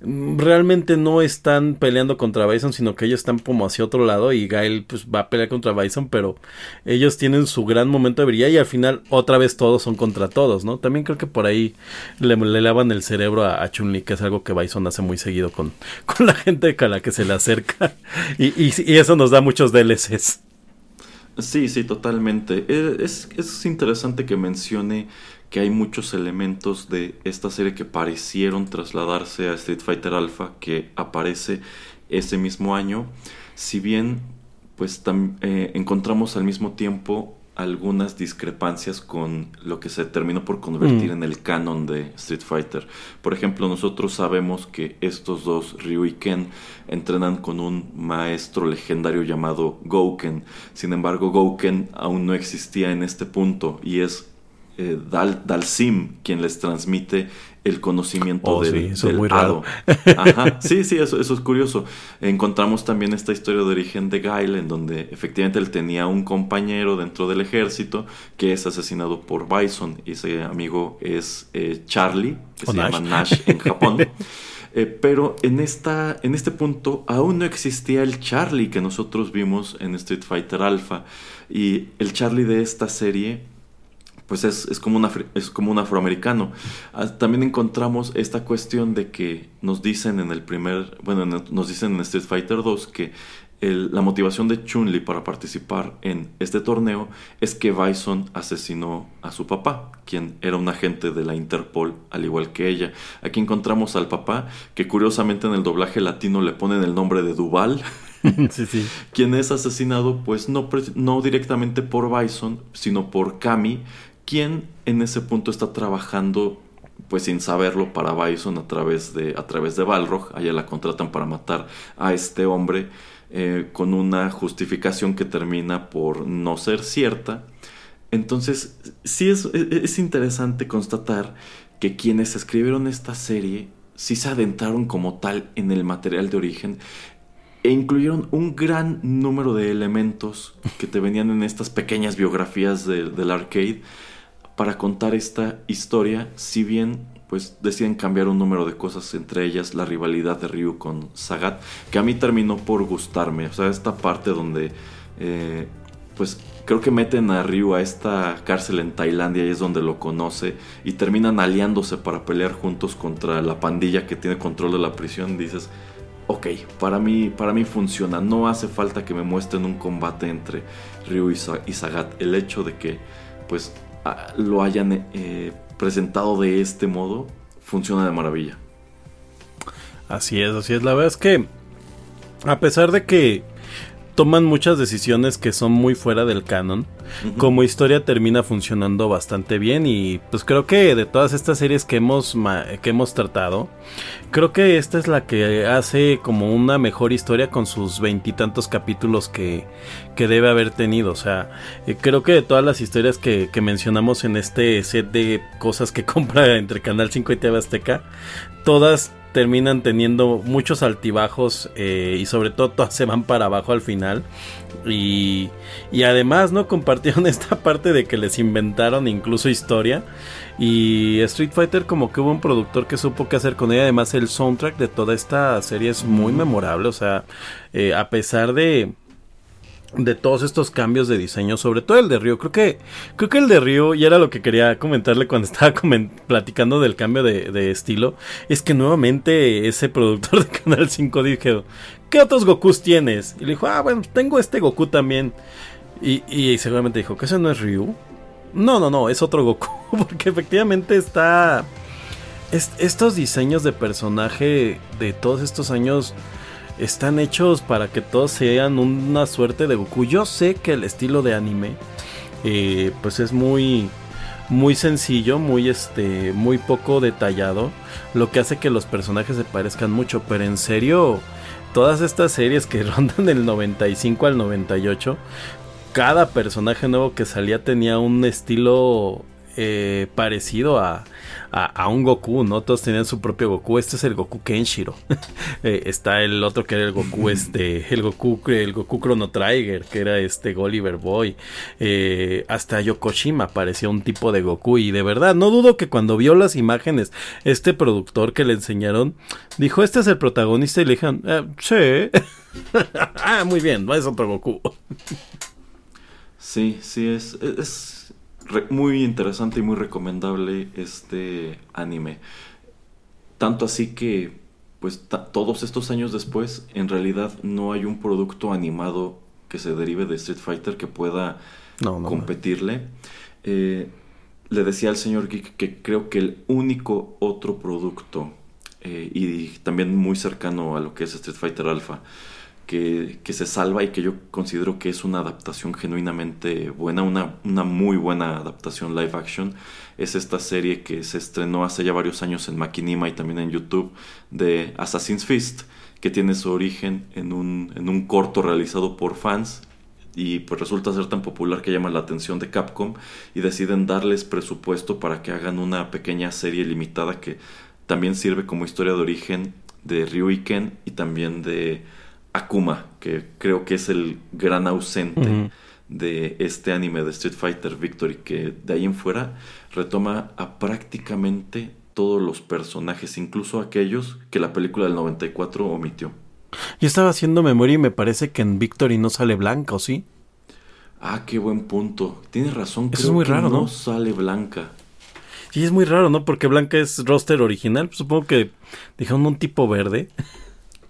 realmente no están peleando contra Bison, sino que ellos están como hacia otro lado y Gael pues va a pelear contra Bison, pero ellos tienen su gran momento de brillar y al final otra vez todos son contra todos, ¿no? También creo que por ahí le, lavan el cerebro a, Chun-Li, que es algo que Bison hace muy seguido con, con la gente a la que se le acerca y, y, eso nos da muchos DLCs. Sí, sí, totalmente. Es, es interesante que mencione que hay muchos elementos de esta serie que parecieron trasladarse a Street Fighter Alpha que aparece ese mismo año si bien pues eh, encontramos al mismo tiempo algunas discrepancias con lo que se terminó por convertir Mm. en el canon de Street Fighter. Por ejemplo, nosotros sabemos que estos dos, Ryu y Ken, entrenan con un maestro legendario llamado Gouken. Sin embargo, Gouken aún no existía en este punto y es eh, Dal, Dalsim quien les transmite el conocimiento Oh, del, sí, eso es muy raro. Ajá, sí, sí, eso, eso es curioso. Encontramos también esta historia de origen de Guile, en donde efectivamente él tenía un compañero dentro del ejército que es asesinado por Bison. Y ese amigo es eh, Charlie, que O se Nash. llama Nash en Japón. Eh, pero en, esta, en este punto aún no existía el Charlie que nosotros vimos en Street Fighter Alpha. Y el Charlie de esta serie pues es, es como, un afri- es como un afroamericano. Ah, También encontramos esta cuestión de que nos dicen en el primer, bueno, nos dicen en Street Fighter 2 que el- la motivación de Chun-Li para participar en este torneo es que Bison asesinó a su papá, quien era un agente de la Interpol, al igual que ella. Aquí encontramos al papá, que curiosamente en el doblaje latino le ponen el nombre de Duval. sí, sí. quien es asesinado pues no, no directamente por Bison, sino por Kami, quien en ese punto está trabajando pues sin saberlo para Bison a través de, a través de Balrog. A ella la contratan para matar a este hombre eh, con una justificación que termina por no ser cierta. Entonces, sí es, es- es interesante constatar que quienes escribieron esta serie sí se adentraron como tal en el material de origen e incluyeron un gran número de elementos que te venían en estas pequeñas biografías de- del arcade para contar esta historia, si bien pues deciden cambiar un número de cosas, entre ellas la rivalidad de Ryu con Sagat, que a mí terminó por gustarme, o sea, esta parte donde eh, pues creo que meten a Ryu a esta cárcel en Tailandia y es donde lo conoce y terminan aliándose para pelear juntos contra la pandilla que tiene control de la prisión, dices, ok, para mí, para mí funciona. No hace falta que me muestren un combate entre Ryu y, Sa- y Sagat. El hecho de que pues lo hayan eh, presentado de este modo funciona de maravilla. Así es, así es. La verdad es que, a pesar de que toman muchas decisiones que son muy fuera del canon, como historia termina funcionando bastante bien y pues creo que de todas estas series que hemos que hemos tratado, creo que esta es la que hace como una mejor historia con sus veintitantos capítulos que, que debe haber tenido. O sea, eh, creo que de todas las historias que, que mencionamos en este set de cosas que compra entre Canal 5 y TV Azteca, todas terminan teniendo muchos altibajos eh, y sobre todo todas se van para abajo al final. Y, y además no compartieron esta parte de que les inventaron incluso historia. Y Street Fighter como que hubo un productor que supo qué hacer con ella. Además el soundtrack de toda esta serie es muy memorable. O sea eh, a pesar de de todos estos cambios de diseño, sobre todo el de Río. Creo que, creo que el de Río, y era lo que quería comentarle cuando estaba platicando del cambio de, de estilo, es que nuevamente ese productor de Canal 5 dijo, ¿qué otros Gokus tienes? Y le dijo, ah, bueno, tengo este Goku también. Y, y seguramente dijo, ¿que ese no es Ryu? No, no, no, es otro Goku, porque efectivamente está... es- estos diseños de personaje de todos estos años están hechos para que todos sean una suerte de Goku. Yo sé que el estilo de anime, eh, pues es muy, muy sencillo, muy este, muy poco detallado, lo que hace que los personajes se parezcan mucho. Pero en serio, todas estas series que rondan del 95 al 98, cada personaje nuevo que salía tenía un estilo eh, parecido a, a, a un Goku, ¿no? Todos tenían su propio Goku. Este es el Goku Kenshiro. Eh, está el otro que era el Goku, este, el Goku, el Goku Chrono Trigger, que era este Gulliver Boy. Eh, hasta Yokoshima parecía un tipo de Goku. Y de verdad, no dudo que cuando vio las imágenes, este productor que le enseñaron, dijo, este es el protagonista. Y le dijeron, "Eh, sí. ah, muy bien, no es otro Goku. Sí, sí, es, es muy interesante y muy recomendable este anime. Tanto así que, pues todos estos años después, en realidad no hay un producto animado que se derive de Street Fighter que pueda No, no, no. competirle. Eh, le decía al señor Geek que creo que el único otro producto, eh, y también muy cercano a lo que es Street Fighter Alpha, que, se salva y que yo considero que es una adaptación genuinamente buena, una, una muy buena adaptación live action. Es esta serie que se estrenó hace ya varios años en Makinima y también en YouTube de Assassin's Fist, que tiene su origen en un, en un corto realizado por fans y pues resulta ser tan popular que llama la atención de Capcom y deciden darles presupuesto para que hagan una pequeña serie limitada que también sirve como historia de origen de Ryuiken y también de Akuma, que creo que es el gran ausente de este anime de Street Fighter Victory, que de ahí en fuera retoma a prácticamente todos los personajes, incluso aquellos que la película del 94 omitió. Yo estaba haciendo memoria y me parece que en Victory no sale blanca, ¿o sí? Ah, qué buen punto. Tienes razón, creo es muy raro, no sale blanca. Sí, es muy raro, ¿no? Porque Blanca es roster original. Supongo que dejaron un tipo verde.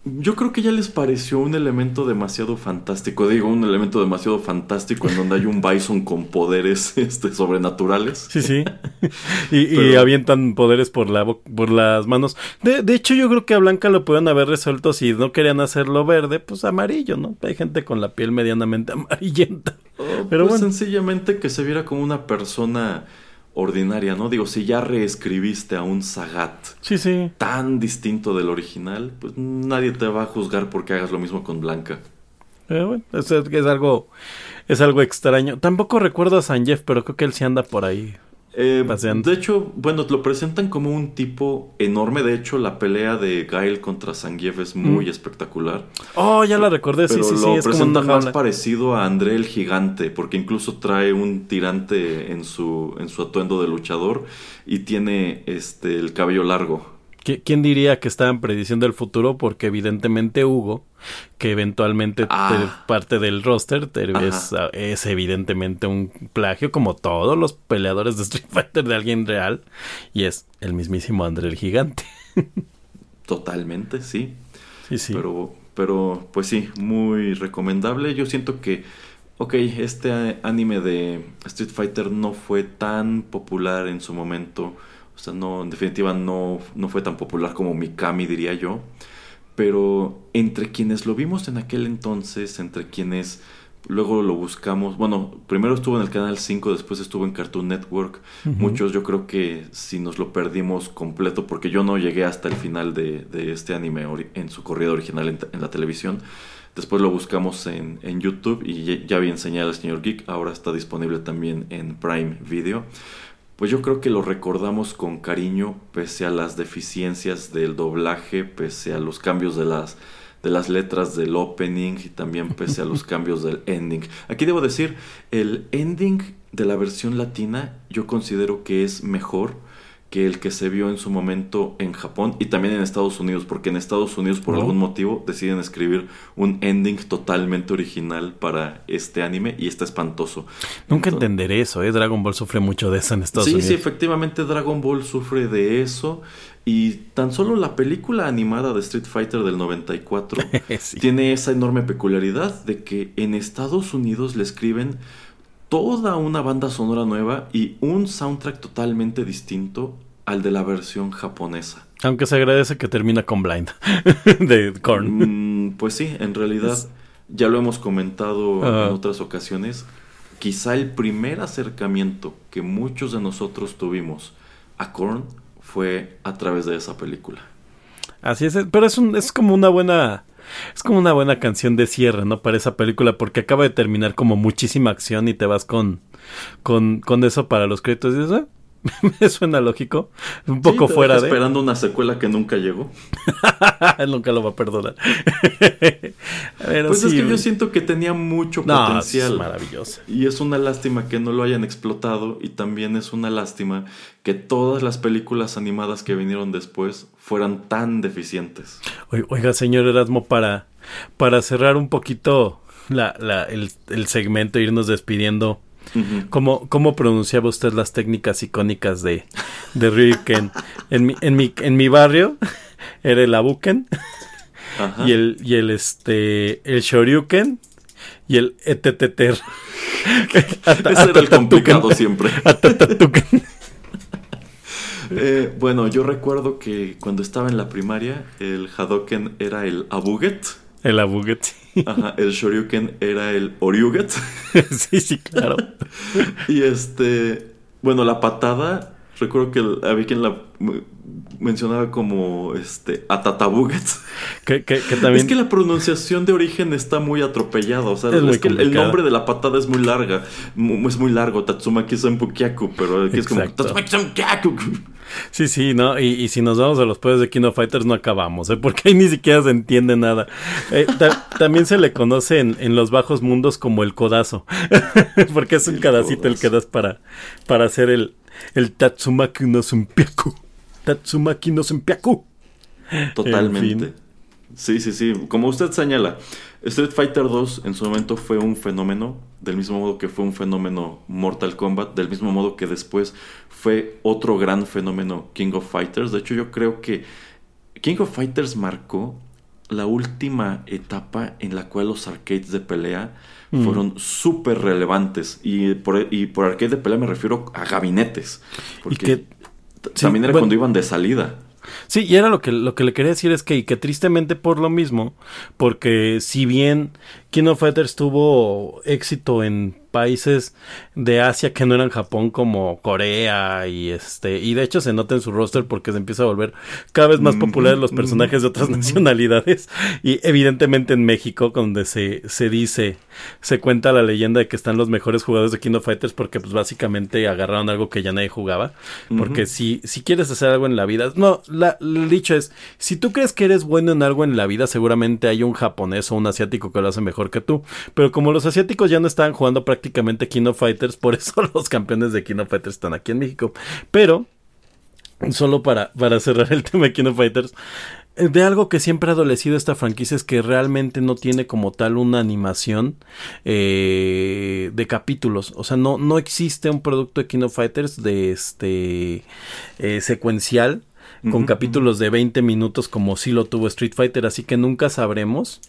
Yo creo que ya les pareció un elemento demasiado fantástico. Digo, un elemento demasiado fantástico en donde hay un Bison con poderes este, sobrenaturales. Sí, sí. Y, avientan poderes por, la, por las manos. De, de, hecho, yo creo que a Blanca lo pueden haber resuelto si no querían hacerlo verde, pues amarillo, ¿no? Hay gente con la piel medianamente amarillenta. Oh, Pero pues sencillamente que se viera como una persona ordinaria, ¿no? Digo, si ya reescribiste a un Sagat sí, sí. tan distinto del original, pues nadie te va a juzgar porque hagas lo mismo con Blanca. Eh, bueno, es, es, algo es algo extraño. Tampoco recuerdo a San Jeff, pero creo que él sí anda por ahí. Eh, de hecho, bueno, lo presentan como un tipo enorme. De hecho, la pelea de Gail contra Zangief es muy mm. espectacular. Oh, ya la recordé, sí, sí, sí. Lo presentan más parecido a André el Gigante, porque incluso trae un tirante en su, en su atuendo de luchador y tiene este el cabello largo. ¿Quién diría que estaban prediciendo el futuro? Porque evidentemente Hugo, que eventualmente ah. parte del roster, es, es, evidentemente un plagio, como todos los peleadores de Street Fighter de alguien real, y es el mismísimo André el Gigante. Totalmente, sí. Sí, sí. Pero, pero, pues sí, muy recomendable. Yo siento que, ok, este anime de Street Fighter no fue tan popular en su momento o sea, no, en definitiva no, no fue tan popular como Mikami, diría yo. Pero entre quienes lo vimos en aquel entonces, entre quienes luego lo buscamos, bueno, primero estuvo en el Canal 5, después estuvo en Cartoon Network. Muchos yo creo que si nos lo perdimos completo, porque yo no llegué hasta el final de, este anime en su corrida original en, la televisión. Después lo buscamos en, en YouTube y ya había enseñado al señor Geek, ahora está disponible también en Prime Video pues yo creo que lo recordamos con cariño pese a las deficiencias del doblaje, pese a los cambios de las de las letras del opening y también pese a los cambios del ending. Aquí debo decir, el ending de la versión latina yo considero que es mejor que el que se vio en su momento en Japón y también en Estados Unidos, porque en Estados Unidos por algún motivo deciden escribir un ending totalmente original para este anime y está espantoso. Nunca entenderé eso, ¿eh? Dragon Ball sufre mucho de eso en Estados Unidos. Sí, sí, efectivamente Dragon Ball sufre de eso y tan solo la película animada de Street Fighter del 94 tiene esa enorme peculiaridad de que en Estados Unidos le escriben toda una banda sonora nueva y un soundtrack totalmente distinto al de la versión japonesa. Aunque se agradece que termina con Blind de Korn. Mm, pues sí, en realidad ya lo hemos comentado en otras ocasiones. Quizá el primer acercamiento que muchos de nosotros tuvimos a Korn fue a través de esa película. Así es, pero es, un, es como una buena es como una buena canción de cierre, ¿no? Para esa película, porque acaba de terminar como muchísima acción y te vas con, con, con eso para los créditos. Y dices, ah, me suena lógico. Un poco fuera de. Esperando una secuela que nunca llegó. nunca lo va a perdonar. pues es que yo siento que tenía mucho potencial. Es maravilloso. Y es una lástima que no lo hayan explotado. Y también es una lástima que todas las películas animadas que vinieron después fueran tan deficientes. Oiga, señor Erasmo, para, para cerrar un poquito la, la, el, el segmento, irnos despidiendo. ¿Cómo, pronunciaba usted las técnicas icónicas de, de Ryuken? En mi, en mi, en mi barrio era el Abuken y el, y el este el Shoryuken y el Eteteter. Ese era el complicado siempre. Eh, bueno, yo recuerdo que cuando estaba en la primaria, el Hadoken era el Abuget El Abuget, sí. Ajá, el Shoryuken era el Oryuget. sí, sí, claro. y este, bueno, la patada, recuerdo que había quien la mencionaba como este Atatabuget. Que, que, también... Es que la pronunciación de origen está muy atropellada. O sea, es, que el nombre de la patada es muy larga. Es muy largo, Tatsumaki Senpukyaku, pero aquí es como Tatsumaki Senpukyaku. Sí, sí, ¿no? Y, si nos vamos a los poderes de Kino Fighters no acabamos, ¿eh? Porque ahí ni siquiera se entiende nada. Eh, también se le conoce en, los bajos mundos como el codazo. porque es un cadacito el que das para, para hacer el, el Tatsumaki no Senpukyaku. Tatsumaki no Senpyaku. Totalmente. Sí, sí, sí. Como usted señala, Street Fighter 2 en su momento fue un fenómeno, del mismo modo que fue un fenómeno Mortal Kombat, del mismo modo que después fue otro gran fenómeno King of Fighters. De hecho, yo creo que King of Fighters marcó la última etapa en la cual los arcades de pelea mm. fueron súper relevantes. Y por, y por arcade de pelea me refiero a gabinetes. Porque también era cuando iban de salida. Sí, y era lo que, lo que le quería decir es que, que tristemente por lo mismo, porque si bien King of Fighters tuvo éxito en países de Asia que no eran Japón como Corea y este y de hecho se nota en su roster porque se empieza a volver cada vez más populares los personajes de otras nacionalidades. Y evidentemente en México donde se, se dice se cuenta la leyenda de que están los mejores jugadores de King of Fighters porque pues básicamente agarraron algo que ya nadie jugaba. Porque si, si quieres hacer algo en la vida no la, el dicho es si tú crees que eres bueno en algo en la vida seguramente hay un japonés o un asiático que lo hace mejor que tú. Pero como los asiáticos ya no estaban jugando prácticamente prácticamente Kino Por eso los campeones de Kino Fighters están aquí en México. Pero, solo para, para cerrar el tema de Kino Fighters, eh, de algo que siempre ha adolecido esta franquicia es que realmente no tiene como tal una animación eh, de capítulos. O sea, no, no existe un producto de Kino Fighters de este eh, secuencial con capítulos de 20 minutos como si lo tuvo Street Fighter, así que nunca sabremos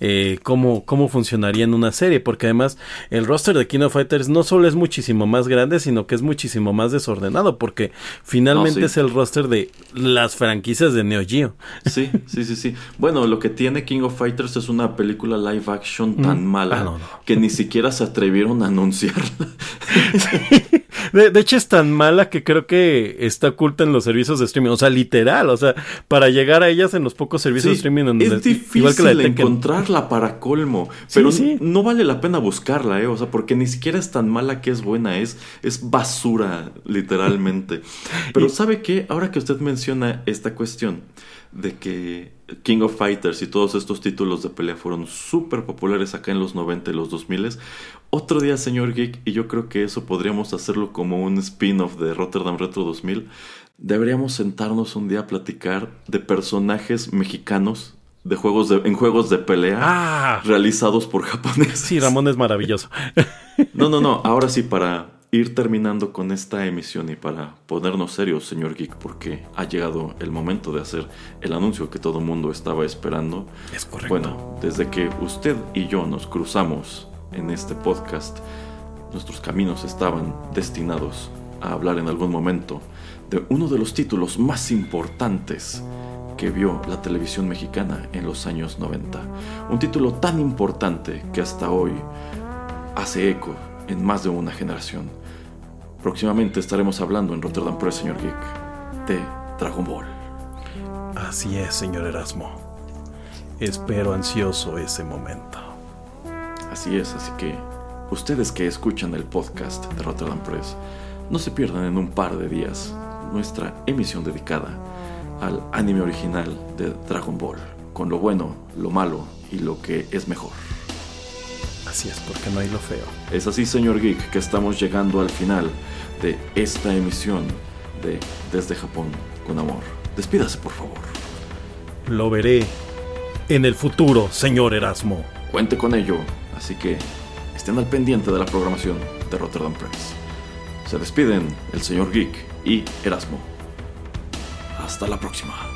eh, cómo, cómo funcionaría en una serie, porque además el roster de King of Fighters no solo es muchísimo más grande, sino que es muchísimo más desordenado, porque finalmente es el roster de las franquicias de Neo Geo. Sí, sí, sí, sí. Bueno, lo que tiene King of Fighters es una película live action tan mm. mala ah, que ni siquiera se atrevieron a anunciarla. de, hecho es tan mala que creo que está oculta en los servicios de streaming, o sea, literal, o sea, para llegar a ellas en los pocos servicios de streaming donde, es difícil igual que la de encontrarla para colmo. Pero no vale la pena buscarla, ¿eh? O sea, porque ni siquiera es tan mala que es buena, es, es basura, literalmente. Pero ¿sabe qué? Ahora que usted menciona esta cuestión de que King of Fighters y todos estos títulos de pelea fueron súper populares acá en los 90 y los 2000. Otro día, señor Geek, y yo creo que eso podríamos hacerlo como un spin-off de Rotterdam Retro 2000. Deberíamos sentarnos un día a platicar de personajes mexicanos de juegos de, en juegos de pelea ah. realizados por japoneses. Sí, Ramón es maravilloso. No, no, no. Ahora sí, para ir terminando con esta emisión y para ponernos serios, señor Geek, porque ha llegado el momento de hacer el anuncio que todo el mundo estaba esperando. Es correcto. Bueno, desde que usted y yo nos cruzamos en este podcast, nuestros caminos estaban destinados a hablar en algún momento de uno de los títulos más importantes que vio la televisión mexicana en los años 90. Un título tan importante que hasta hoy hace eco en más de una generación. Próximamente estaremos hablando en Rotterdam Press, señor Geek, de Dragon Ball. Así es, señor Erasmo. Espero ansioso ese momento. Así es, así que ustedes que escuchan el podcast de Rotterdam Press, no se pierdan en un par de días nuestra emisión dedicada al anime original de Dragon Ball, con lo bueno, lo malo y lo que es mejor. Es, porque no hay lo feo. Es así, señor Geek, que estamos llegando al final de esta emisión de Desde Japón con Amor. Despídase, por favor. Lo veré en el futuro, señor Erasmo. Cuente con ello, así que estén al pendiente de la programación de Rotterdam Press. Se despiden el señor Geek y Erasmo. Hasta la próxima.